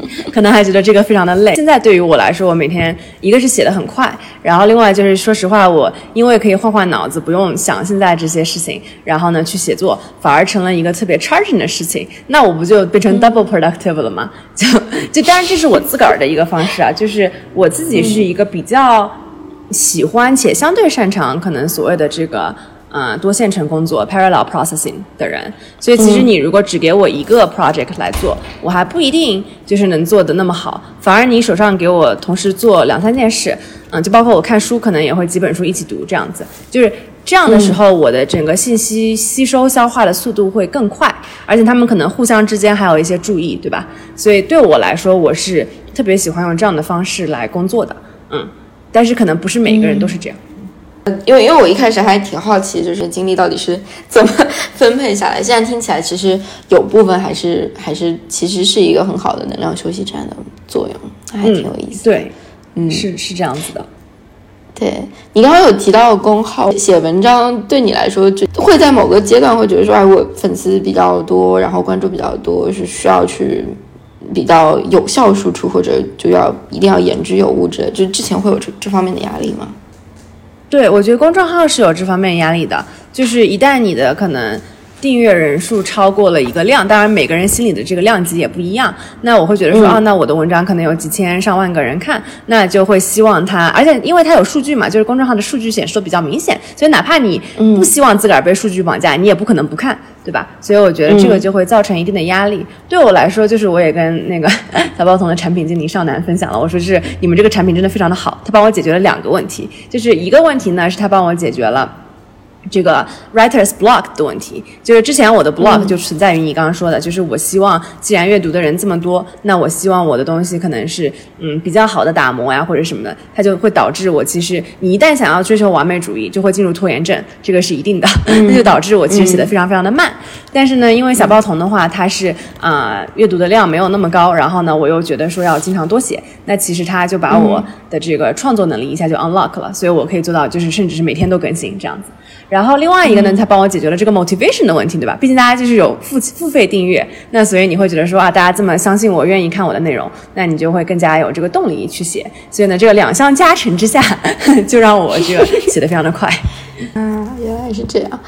可能还觉得这个非常的累。现在对于我来说，我每天一个是写的很快，然后另外就是说实话，我因为可以换换脑子，不用想现在这些事情，然后呢去写作，反而成了一个特别 charging 的事情。那我不就变成 double productive 了吗？就就当然这是我自个儿的一个方式啊，就是我自己是一个比较喜欢且相对擅长可能所谓的这个。呃，多线程工作 （parallel processing） 的人，所以其实你如果只给我一个 project 来做，我还不一定就是能做的那么好。反而你手上给我同时做两三件事，嗯，就包括我看书，可能也会几本书一起读，这样子，就是这样的时候，我的整个信息吸收消化的速度会更快，而且他们可能互相之间还有一些注意，对吧？所以对我来说，我是特别喜欢用这样的方式来工作的，嗯，但是可能不是每个人都是这样。因为因为我一开始还挺好奇，就是精力到底是怎么分配下来。现在听起来，其实有部分还是还是其实是一个很好的能量休息站的作用，还挺有意思。对，嗯，是是这样子的。对你刚刚有提到工号写文章，对你来说就会在某个阶段会觉得说，哎，我粉丝比较多，然后关注比较多，是需要去比较有效输出，或者就要一定要言之有物之类。就之前会有这这方面的压力吗？对，我觉得公众号是有这方面压力的，就是一旦你的可能订阅人数超过了一个量，当然每个人心里的这个量级也不一样，那我会觉得说，啊，那我的文章可能有几千上万个人看，那就会希望它，而且因为它有数据嘛，就是公众号的数据显示都比较明显，所以哪怕你不希望自个儿被数据绑架，你也不可能不看，对吧？所以我觉得这个就会造成一定的压力。对我来说，就是我也跟那个小包童的产品经理少南分享了，我说是你们这个产品真的非常的好，他帮我解决了两个问题，就是一个问题呢是他帮我解决了。这个 writer's block 的问题，就是之前我的 block 就存在于你刚刚说的，就是我希望既然阅读的人这么多，那我希望我的东西可能是嗯比较好的打磨呀或者什么的，它就会导致我其实你一旦想要追求完美主义，就会进入拖延症，这个是一定的，那就导致我其实写的非常非常的慢。但是呢，因为小报童的话，它是啊、阅读的量没有那么高，然后呢，我又觉得说要经常多写，那其实它就把我的这个创作能力一下就 unlock 了，所以我可以做到就是甚至是每天都更新这样子。然后另外一个呢，它帮我解决了这个 motivation 的问题，对吧？毕竟大家就是有付付费订阅，那所以你会觉得说啊，大家这么相信我，愿意看我的内容，那你就会更加有这个动力去写。所以呢，这个两项加成之下，就让我这个写的非常的快。啊，原来是这样。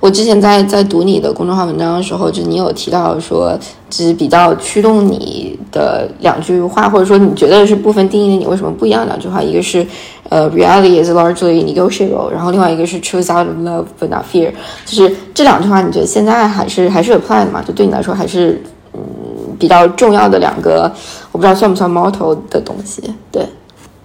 我之前在在读你的公众号文章的时候，就你有提到说，就是比较驱动你的两句话，或者说你觉得是部分定义了你为什么不一样两句话，一个是呃，reality is largely negotiable，然后另外一个是 choose out of love but not fear，就是这两句话，你觉得现在还是还是 apply 的嘛？就对你来说还是嗯比较重要的两个，我不知道算不算 motto 的东西，对。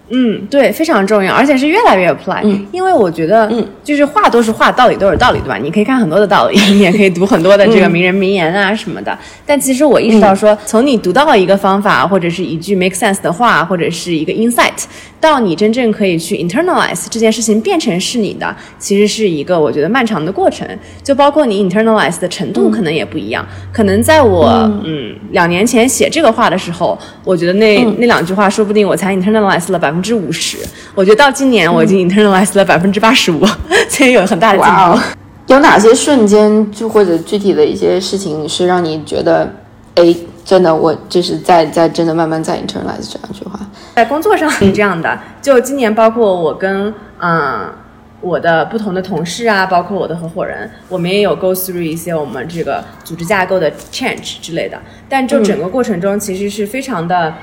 嗯，对，非常重要，而且是越来越 apply。嗯因为我觉得，嗯，就是话都是话，道理都是道理，对吧？你可以看很多的道理，你也可以读很多的这个名人名言啊什么的。但其实我意识到说，从你读到一个方法，或者是一句 make sense 的话，或者是一个 insight，到你真正可以去 internalize 这件事情变成是你的，其实是一个我觉得漫长的过程。就包括你 internalize 的程度可能也不一样。可能在我嗯两年前写这个话的时候，我觉得那、那两句话说不定我才 internalize 了百分之五十。我觉得到今年我已经 internalized 了百分之八十五，所以有很大的进步。有哪些瞬间就或者具体的一些事情是让你觉得，哎，真的我就是在在真的慢慢在 internalize 这两句话？在工作上是这样的，就今年包括我跟嗯我的不同的同事啊，包括我的合伙人，我们也有 go through 一些我们这个组织架构的 change 之类的。但就整个过程中，其实是非常的。嗯，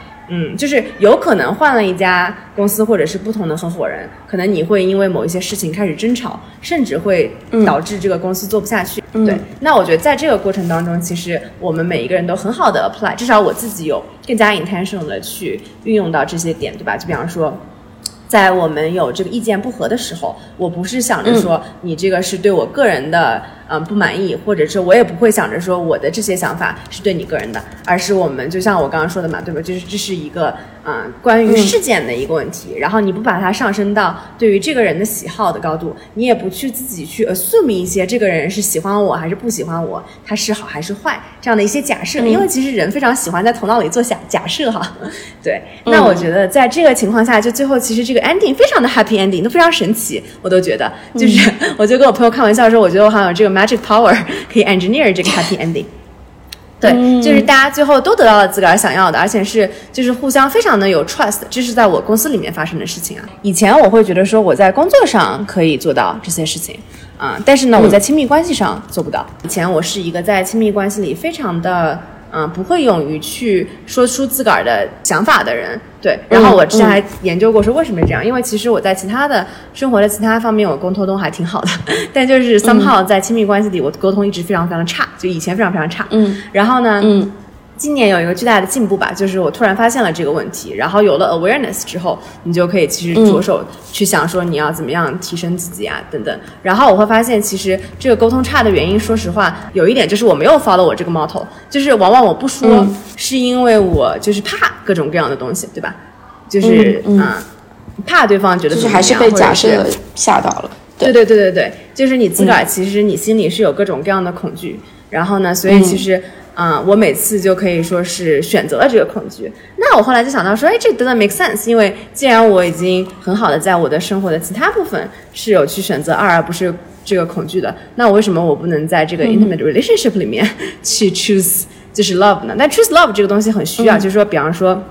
就是有可能换了一家公司，或者是不同的合伙人，可能你会因为某一些事情开始争吵，甚至会导致这个公司做不下去。对，那我觉得在这个过程当中，其实我们每一个人都很好的 apply，至少我自己有更加 intentional 的去运用到这些点，对吧？就比方说。在我们有这个意见不合的时候，我不是想着说你这个是对我个人的嗯、呃不满意，或者是我也不会想着说我的这些想法是对你个人的，而是我们就像我刚刚说的嘛，对吧？就是这是一个嗯、呃关于事件的一个问题，然后你不把它上升到对于这个人的喜好的高度，你也不去自己去 assume 一些这个人是喜欢我还是不喜欢我，他是好还是坏这样的一些假设，因为其实人非常喜欢在头脑里做假假设哈，对，那我觉得在这个情况下，就最后其实这个 ending 非常的 happy ending，都非常神奇，我都觉得，就是、我就跟我朋友开玩笑说，我觉得我好像有这个 magic power 可以 engineer 这个 happy ending。对，就是大家最后都得到了自个儿想要的，而且是就是互相非常的有 trust，这是在我公司里面发生的事情啊。以前我会觉得说我在工作上可以做到这些事情，啊、但是呢，我在亲密关系上做不到。以前我是一个在亲密关系里非常的。嗯，不会勇于去说出自个儿的想法的人，对。然后我之前还研究过说为什么这样，因为其实我在其他的生活的其他方面我沟通都还挺好的，但就是 somehow 在亲密关系里我沟通一直非常非常差，就以前非常非常差。嗯，然后呢，嗯，今年有一个巨大的进步吧，就是我突然发现了这个问题，然后有了 awareness 之后，你就可以其实着手去想说你要怎么样提升自己啊，等等。然后我会发现，其实这个沟通差的原因，说实话，有一点就是我没有 follow 我这个 motto，就是往往我不说，嗯是因为我就是怕各种各样的东西，对吧？就是嗯怕对方觉得就是还是被假设吓到了。对对对对对，就是你自个儿其实你心里是有各种各样的恐惧，然后呢，所以其实。嗯，我每次就可以说是选择了这个恐惧。那我后来就想到说，哎，这 doesn't make sense，因为既然我已经很好的在我的生活的其他部分是有去选择二，而不是这个恐惧的，那我为什么我不能在这个 intimate relationship 里面 去 choose 就是 love 呢？但 choose love 这个东西很需要，就是说，比方说。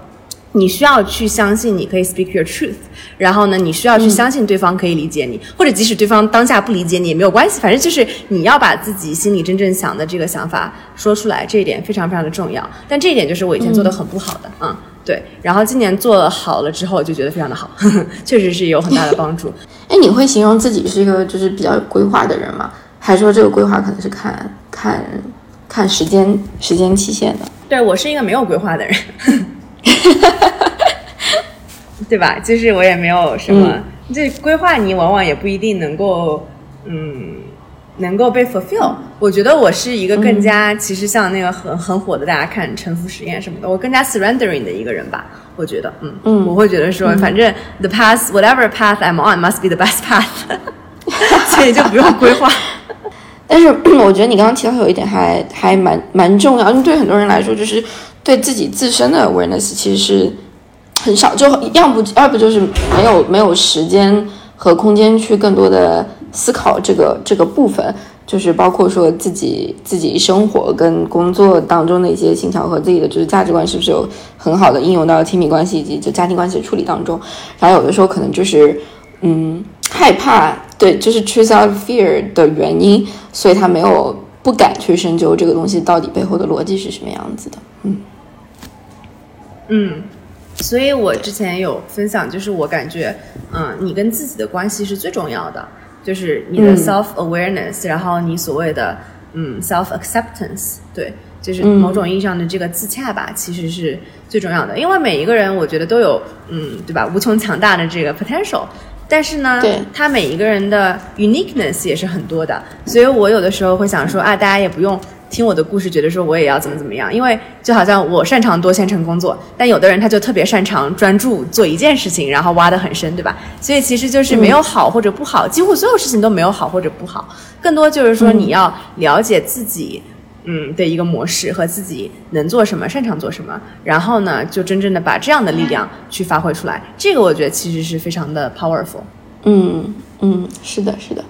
你需要去相信你可以 speak your truth，然后呢，你需要去相信对方可以理解你，或者即使对方当下不理解你也没有关系，反正就是你要把自己心里真正想的这个想法说出来，这一点非常非常的重要。但这一点就是我以前做的很不好的，嗯对。然后今年做好了之后，就觉得非常的好，确实是有很大的帮助。哎，你会形容自己是一个就是比较有规划的人吗？还是说这个规划可能是看看看时间时间期限的？对我是一个没有规划的人，对吧？就是我也没有什么，这规划你往往也不一定能够，嗯，能够被 fulfill。我觉得我是一个更加，其实像那个很很火的，大家看沉浮实验什么的，我更加 surrendering 的一个人吧。我觉得，嗯嗯我会觉得说，反正 the path whatever path I'm on must be the best path，所以就不用规划。但是 我觉得你刚刚提到有一点还还蛮蛮重要，因为对很多人来说，就是对自己自身的 awareness 其实是很少，就要不要不就是没有没有时间和空间去更多的思考这个这个部分，就是包括说自己自己生活跟工作当中的一些协调和自己的就是价值观是不是有很好的应用到亲密关系以及就家庭关系的处理当中，然后有的时候可能就是嗯害怕，对，就是 choose out fear 的原因，所以他没有不敢去深究这个东西到底背后的逻辑是什么样子的。嗯嗯，所以我之前有分享，就是我感觉，嗯，你跟自己的关系是最重要的，就是你的嗯 self awareness，、然后你所谓的嗯 self acceptance，对，就是嗯某种意义上的这个自洽吧，其实是最重要的，因为每一个人我觉得都有嗯，对吧，无穷强大的这个 potential。但是呢对，他每一个人的 uniqueness 也是很多的，所以我有的时候会想说啊，大家也不用听我的故事，觉得说我也要怎么怎么样，因为就好像我擅长多线程工作，但有的人他就特别擅长专注做一件事情，然后挖得很深，对吧？所以其实就是没有好或者不好，几乎所有事情都没有好或者不好，更多就是说你要了解自己。嗯嗯的一个模式和自己能做什么、擅长做什么，然后呢，就真正的把这样的力量去发挥出来。这个我觉得其实是非常的 powerful。嗯嗯，是的，是的，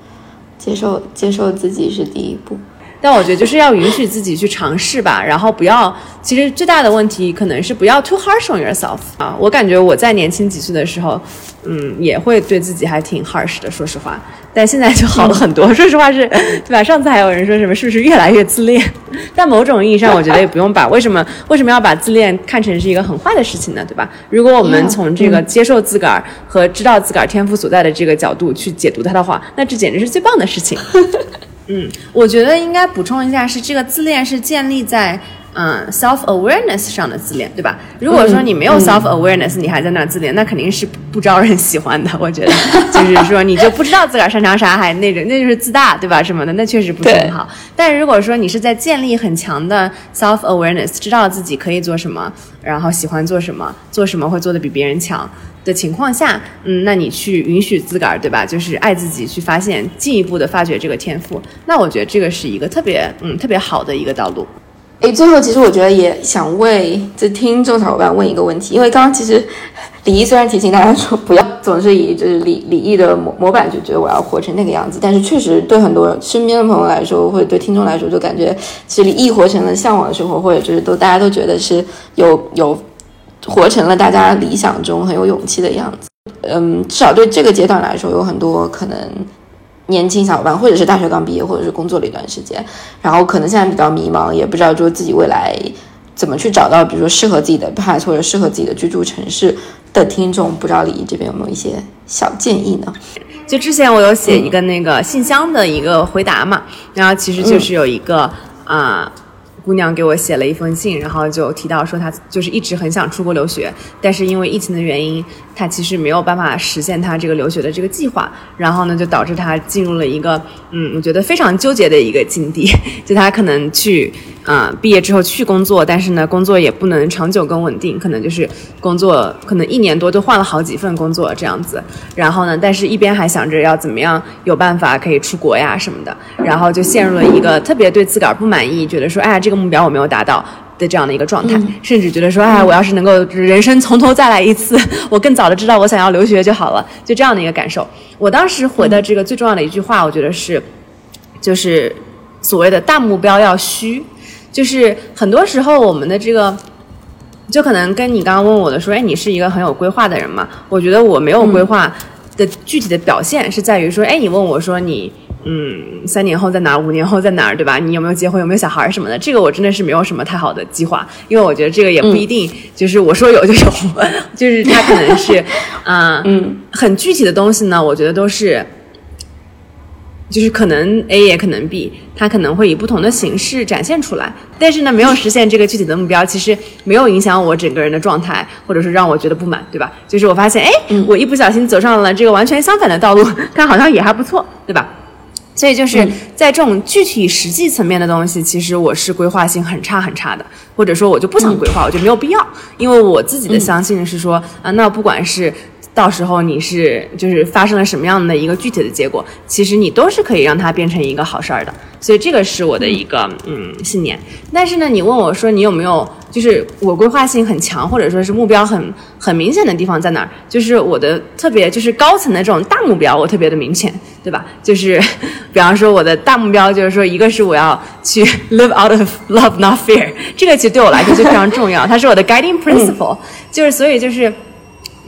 接受接受自己是第一步。但我觉得就是要允许自己去尝试吧，然后不要。其实最大的问题可能是不要 too harsh on yourself 啊。我感觉我在年轻几岁的时候，嗯，也会对自己还挺 harsh 的，说实话。但现在就好了很多。说实话是，对吧？上次还有人说什么是不是越来越自恋？但某种意义上，我觉得也不用把为什么 为什么要把自恋看成是一个很坏的事情呢？对吧？如果我们从这个接受自个儿和知道自个儿天赋所在的这个角度去解读它的话，那这简直是最棒的事情。嗯，我觉得应该补充一下，是这个自恋是建立在嗯，self awareness 上的自恋，对吧？如果说你没有 self awareness，、你还在那儿自恋，那肯定是不不招人喜欢的。我觉得，就是说你就不知道自个儿擅长啥，还那种那就是自大，对吧？什么的，那确实不是很好。但如果说你是在建立很强的 self awareness，知道自己可以做什么，然后喜欢做什么，做什么会做得比别人强。的情况下，嗯，那你去允许自个儿，对吧？就是爱自己，去发现，进一步的发掘这个天赋。那我觉得这个是一个特别，嗯，特别好的一个道路。诶，最后其实我觉得也想为这听众小伙伴问一个问题，因为刚刚其实李毅虽然提醒大家说不要总是以就是李李毅的模模板就觉得我要活成那个样子，但是确实对很多身边的朋友来说，或者对听众来说，就感觉其实李毅活成了向往的生活，或者就是都大家都觉得是有有活成了大家理想中很有勇气的样子。嗯，至少对这个阶段来说，有很多可能年轻小伙伴，或者是大学刚毕业，或者是工作了一段时间，然后可能现在比较迷茫，也不知道说自己未来怎么去找到，比如说适合自己的 path 或者适合自己的居住城市的听众，不知道李毅这边有没有一些小建议呢？就之前我有写一个那个信箱的一个回答嘛，然后其实就是有一个啊。姑娘给我写了一封信，然后就提到说她就是一直很想出国留学，但是因为疫情的原因，她其实没有办法实现她这个留学的这个计划，然后呢，就导致她进入了一个嗯，我觉得非常纠结的一个境地，就她可能去啊毕业之后去工作，但是呢，工作也不能长久跟稳定，可能就是工作可能一年多都换了好几份工作这样子，然后呢，但是一边还想着要怎么样有办法可以出国呀什么的，然后就陷入了一个特别对自个儿不满意，觉得说哎呀这。这个目标我没有达到的这样的一个状态，甚至觉得说，哎，我要是能够人生从头再来一次，我更早的知道我想要留学就好了，就这样的一个感受。我当时回的这个最重要的一句话，我觉得是，就是所谓的大目标要虚，就是很多时候我们的这个，就可能跟你刚刚问我的说，哎，你是一个很有规划的人嘛？我觉得我没有规划的具体的表现是在于说，哎，你问我说你。嗯，三年后在哪儿？五年后在哪儿？对吧？你有没有结婚？有没有小孩什么的？这个我真的是没有什么太好的计划，因为我觉得这个也不一定，就是我说有就有，就是它可能是，啊，嗯，很具体的东西呢，我觉得都是，就是可能 A 也可能 B，它可能会以不同的形式展现出来，但是呢，没有实现这个具体的目标，其实没有影响我整个人的状态，或者是让我觉得不满，对吧？就是我发现，哎，我一不小心走上了这个完全相反的道路，看好像也还不错，对吧？所以就是在这种具体实际层面的东西，其实我是规划性很差很差的，或者说我就不想规划，我就没有必要，因为我自己的相信是说啊，那不管是到时候你是就是发生了什么样的一个具体的结果，其实你都是可以让它变成一个好事儿的。所以这个是我的一个嗯信念。但是呢，你问我说你有没有就是我规划性很强，或者说是目标很很明显的地方在哪儿？就是我的特别就是高层的这种大目标，我特别的明显。对吧？就是比方说，我的大目标就是说，一个是我要去 live out of love not fear，这个其实对我来说就非常重要，它是我的 guiding principle。就是所以就是。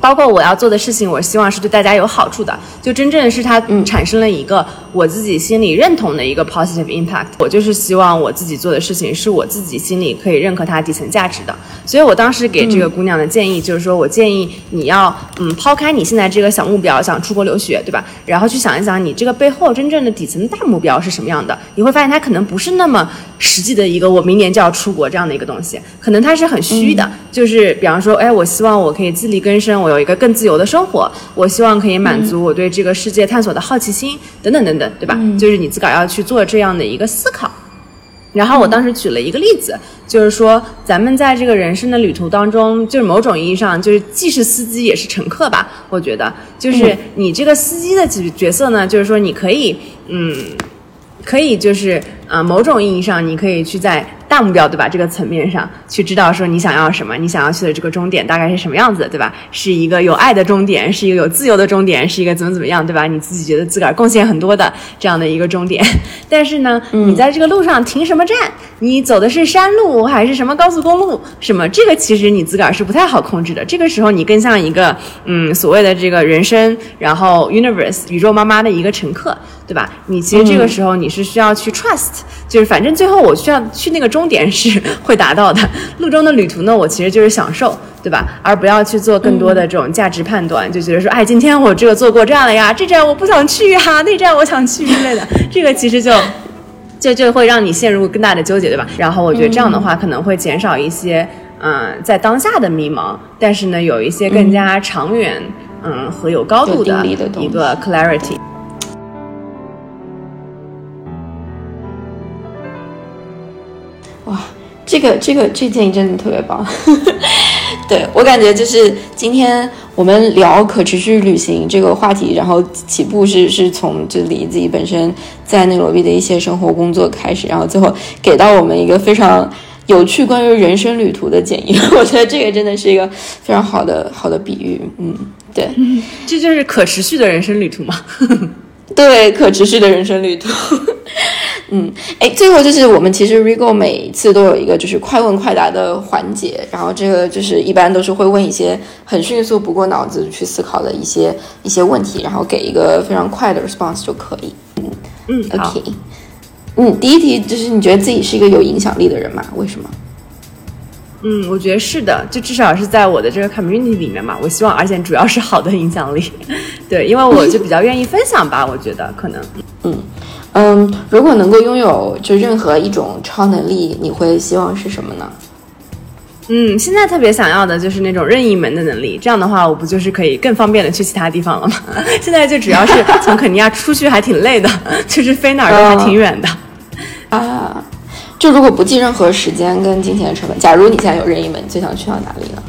包括我要做的事情，我希望是对大家有好处的，就真正是它产生了一个我自己心里认同的一个 positive impact。我就是希望我自己做的事情是我自己心里可以认可它底层价值的。所以我当时给这个姑娘的建议就是说，我建议你要嗯抛开你现在这个小目标，想出国留学，对吧？然后去想一想你这个背后真正的底层大目标是什么样的。你会发现它可能不是那么实际的一个我明年就要出国这样的一个东西，可能它是很虚的。就是比方说，哎，我希望我可以自力更生，我。有一个更自由的生活，我希望可以满足我对这个世界探索的好奇心，等等等等，对吧？就是你自个儿要去做这样的一个思考。然后我当时举了一个例子，就是说咱们在这个人生的旅途当中，就是某种意义上就是既是司机也是乘客吧。我觉得，就是你这个司机的角角色呢，就是说你可以，嗯，可以就是啊，某种意义上你可以去在。大目标对吧？这个层面上去知道说你想要什么，你想要去的这个终点大概是什么样子，对吧？是一个有爱的终点，是一个有自由的终点，是一个怎么怎么样，对吧？你自己觉得自个儿贡献很多的这样的一个终点。但是呢，你在这个路上停什么站？你走的是山路还是什么高速公路？什么这个其实你自个儿是不太好控制的。这个时候你更像一个嗯所谓的这个人生，然后 universe 宇宙妈妈的一个乘客，对吧？你其实这个时候你是需要去 trust，就是反正最后我需要去那个终。点是 会达到的，路中的旅途呢，我其实就是享受，对吧？而不要去做更多的这种价值判断，就觉得说，哎，今天我这个坐过站了呀，这站我不想去呀，那站我想去之类的，这个其实就。就就会让你陷入更大的纠结，对吧？然后我觉得这样的话可能会减少一些，嗯，在当下的迷茫，但是呢，有一些更加长远，嗯，和有高度的一个 clarity。这个这个这建议真的特别棒。对我感觉就是今天我们聊可持续旅行这个话题，然后起步是是从这里自己本身在内罗毕的一些生活工作开始，然后最后给到我们一个非常有趣关于人生旅途的建议。我觉得这个真的是一个非常好的好的比喻。嗯，对。这就是可持续的人生旅途嘛。对可持续的人生旅途。嗯，哎，最后就是我们其实 Rego 每次都有一个就是快问快答的环节，然后这个就是一般都是会问一些很迅速不过脑子去思考的一些一些问题，然后给一个非常快的 response 就可以。嗯，嗯。OK，嗯，第一题就是你觉得自己是一个有影响力的人吗？为什么？嗯，我觉得是的，就至少是在我的这个 community 里面嘛，我希望，而且主要是好的影响力，对，因为我就比较愿意分享吧，我觉得可能，嗯嗯，如果能够拥有就任何一种超能力，你会希望是什么呢？嗯，现在特别想要的就是那种任意门的能力，这样的话，我不就是可以更方便的去其他地方了吗？现在就主要是从肯尼亚出去还挺累的，就是飞哪儿都还挺远的。啊，就如果不计任何时间跟金钱的成本，假如你现在有任意门，你最想去到哪里呢？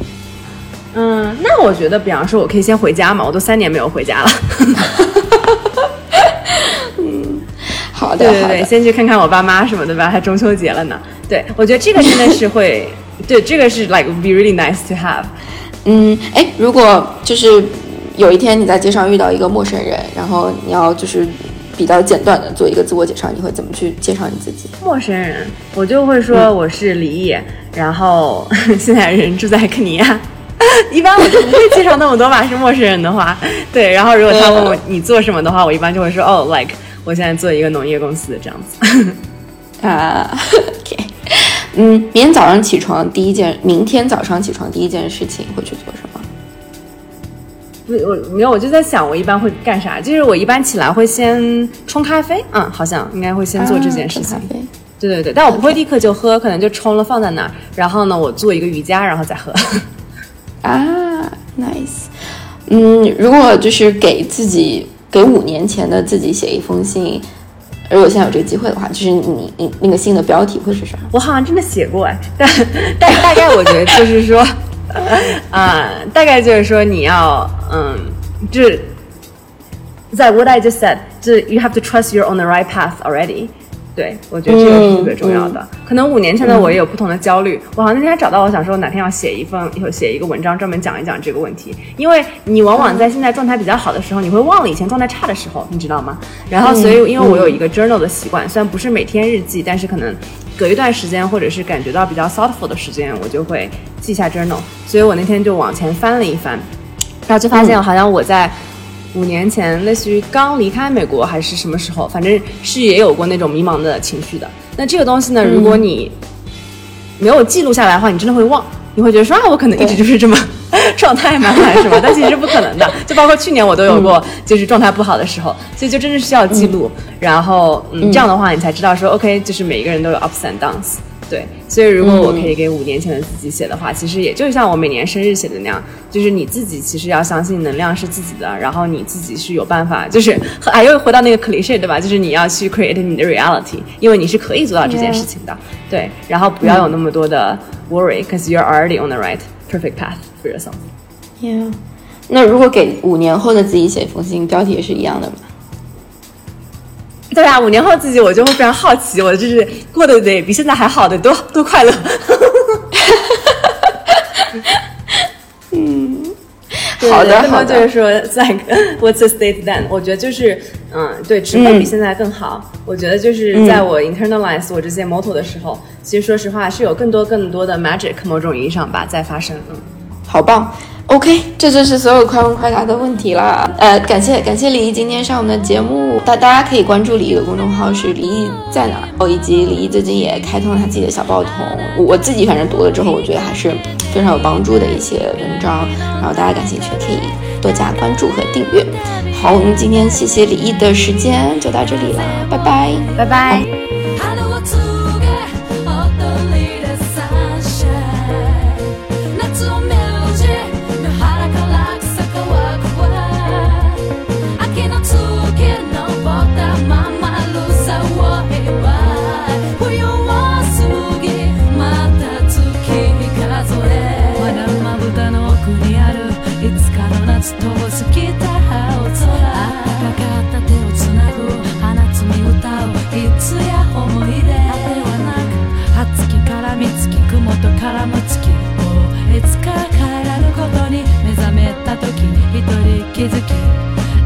嗯，那我觉得，比方说，我可以先回家嘛，我都三年没有回家了。嗯好的，对对对，先去看看我爸妈什么的吧，还中秋节了呢。对，我觉得这个真的是会，对，这个是 like be really nice to have。嗯，哎，如果就是有一天你在街上遇到一个陌生人，然后你要就是比较简短的做一个自我介绍，你会怎么去介绍你自己？陌生人，我就会说我是李毅，然后 现在人住在肯尼亚。一般我就不会介绍那么多吧，是陌生人的话，对。然后如果他问我你做什么的话，我一般就会说哦，like 我现在做一个农业公司这样子。啊，OK，嗯，明天早上起床第一件，明天早上起床第一件事情会去做什么？不，我没有，我就在想我一般会干啥，就是我一般起来会先冲咖啡，嗯，好像应该会先做这件事情。对对对，但我不会立刻就喝，可能就冲了放在那儿，然后呢，我做一个瑜伽，然后再喝。啊，nice。嗯，如果就是给自己给五年前的自己写一封信，如果现在有这个机会的话，就是你你那个信的标题会是啥？我好像真的写过哎，但但大概我觉得就是说，啊、大概就是说你要嗯，就是在 what I just said，就是 you have to trust you're on the right path already。 对，我觉得这个是特别重要的。可能五年前的我也有不同的焦虑，我好像那天还找到我想说哪天要写一份，以后写一个文章专门讲一讲这个问题，因为你往往在现在状态比较好的时候，你会忘了以前状态差的时候，你知道吗？然后所以因为我有一个 journal 的习惯，虽然不是每天日记，但是可能隔一段时间或者是感觉到比较 thoughtful 的时间，我就会记下 journal。所以我那天就往前翻了一翻，然后就发现好像我在五年前，类似于刚离开美国还是什么时候，反正是也有过那种迷茫的情绪的。那这个东西呢，如果你没有记录下来的话，你真的会忘，你会觉得说啊，我可能一直就是这么 状态蛮还是什么，但其实是不可能的。就包括去年我都有过，就是状态不好的时候，所以就真的是需要记录。然后，嗯，这样的话你才知道说，OK，就是每一个人都有 ups and downs。对，所以如果我可以给五年前的自己写的话，其实也就像我每年生日写的那样，就是你自己其实要相信能量是自己的，然后你自己是有办法，就是哎又回到那个 cliche 对吧？就是你要去 create 你的 reality，因为你是可以做到这件事情的。对，然后不要有那么多的 worry，cause you're already on the right perfect path for yourself。Yeah，那如果给五年后的自己写一封信，标题也是一样的吗？对啊，五年后自己我就会非常好奇，我就是过得得比现在还好的多多快乐。嗯 好的好的就是说，like what's the state then？我觉得就是，嗯，对，只会比现在更好。我觉得就是在我 internalize 我这些 motto 的时候，其实说实话是有更多更多的 magic 某种意义上吧在发生。嗯，好棒！OK，这就是所有快问快答的问题啦。呃，感谢感谢李毅今天上我们的节目，大大家可以关注李毅的公众号是李毅在哪儿，哦，以及李毅最近也开通了他自己的小报童，我我自己反正读了之后，我觉得还是非常有帮助的一些文章，然后大家感兴趣可以多加关注和订阅。好，我们今天谢谢李毅的时间就到这里啦，拜拜。拜拜。気づき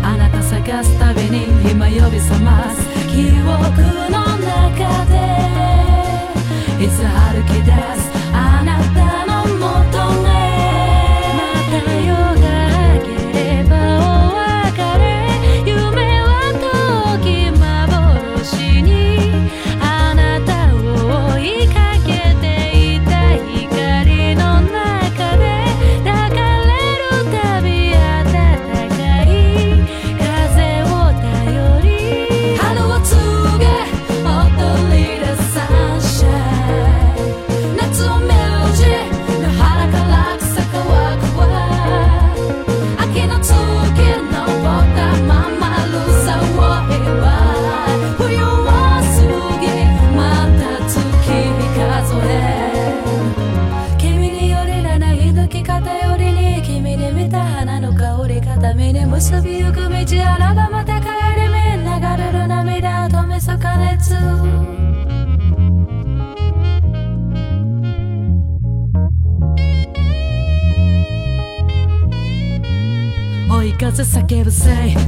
あなた探すたびに今呼び覚ます。記憶の中でいつ歩き出す風叫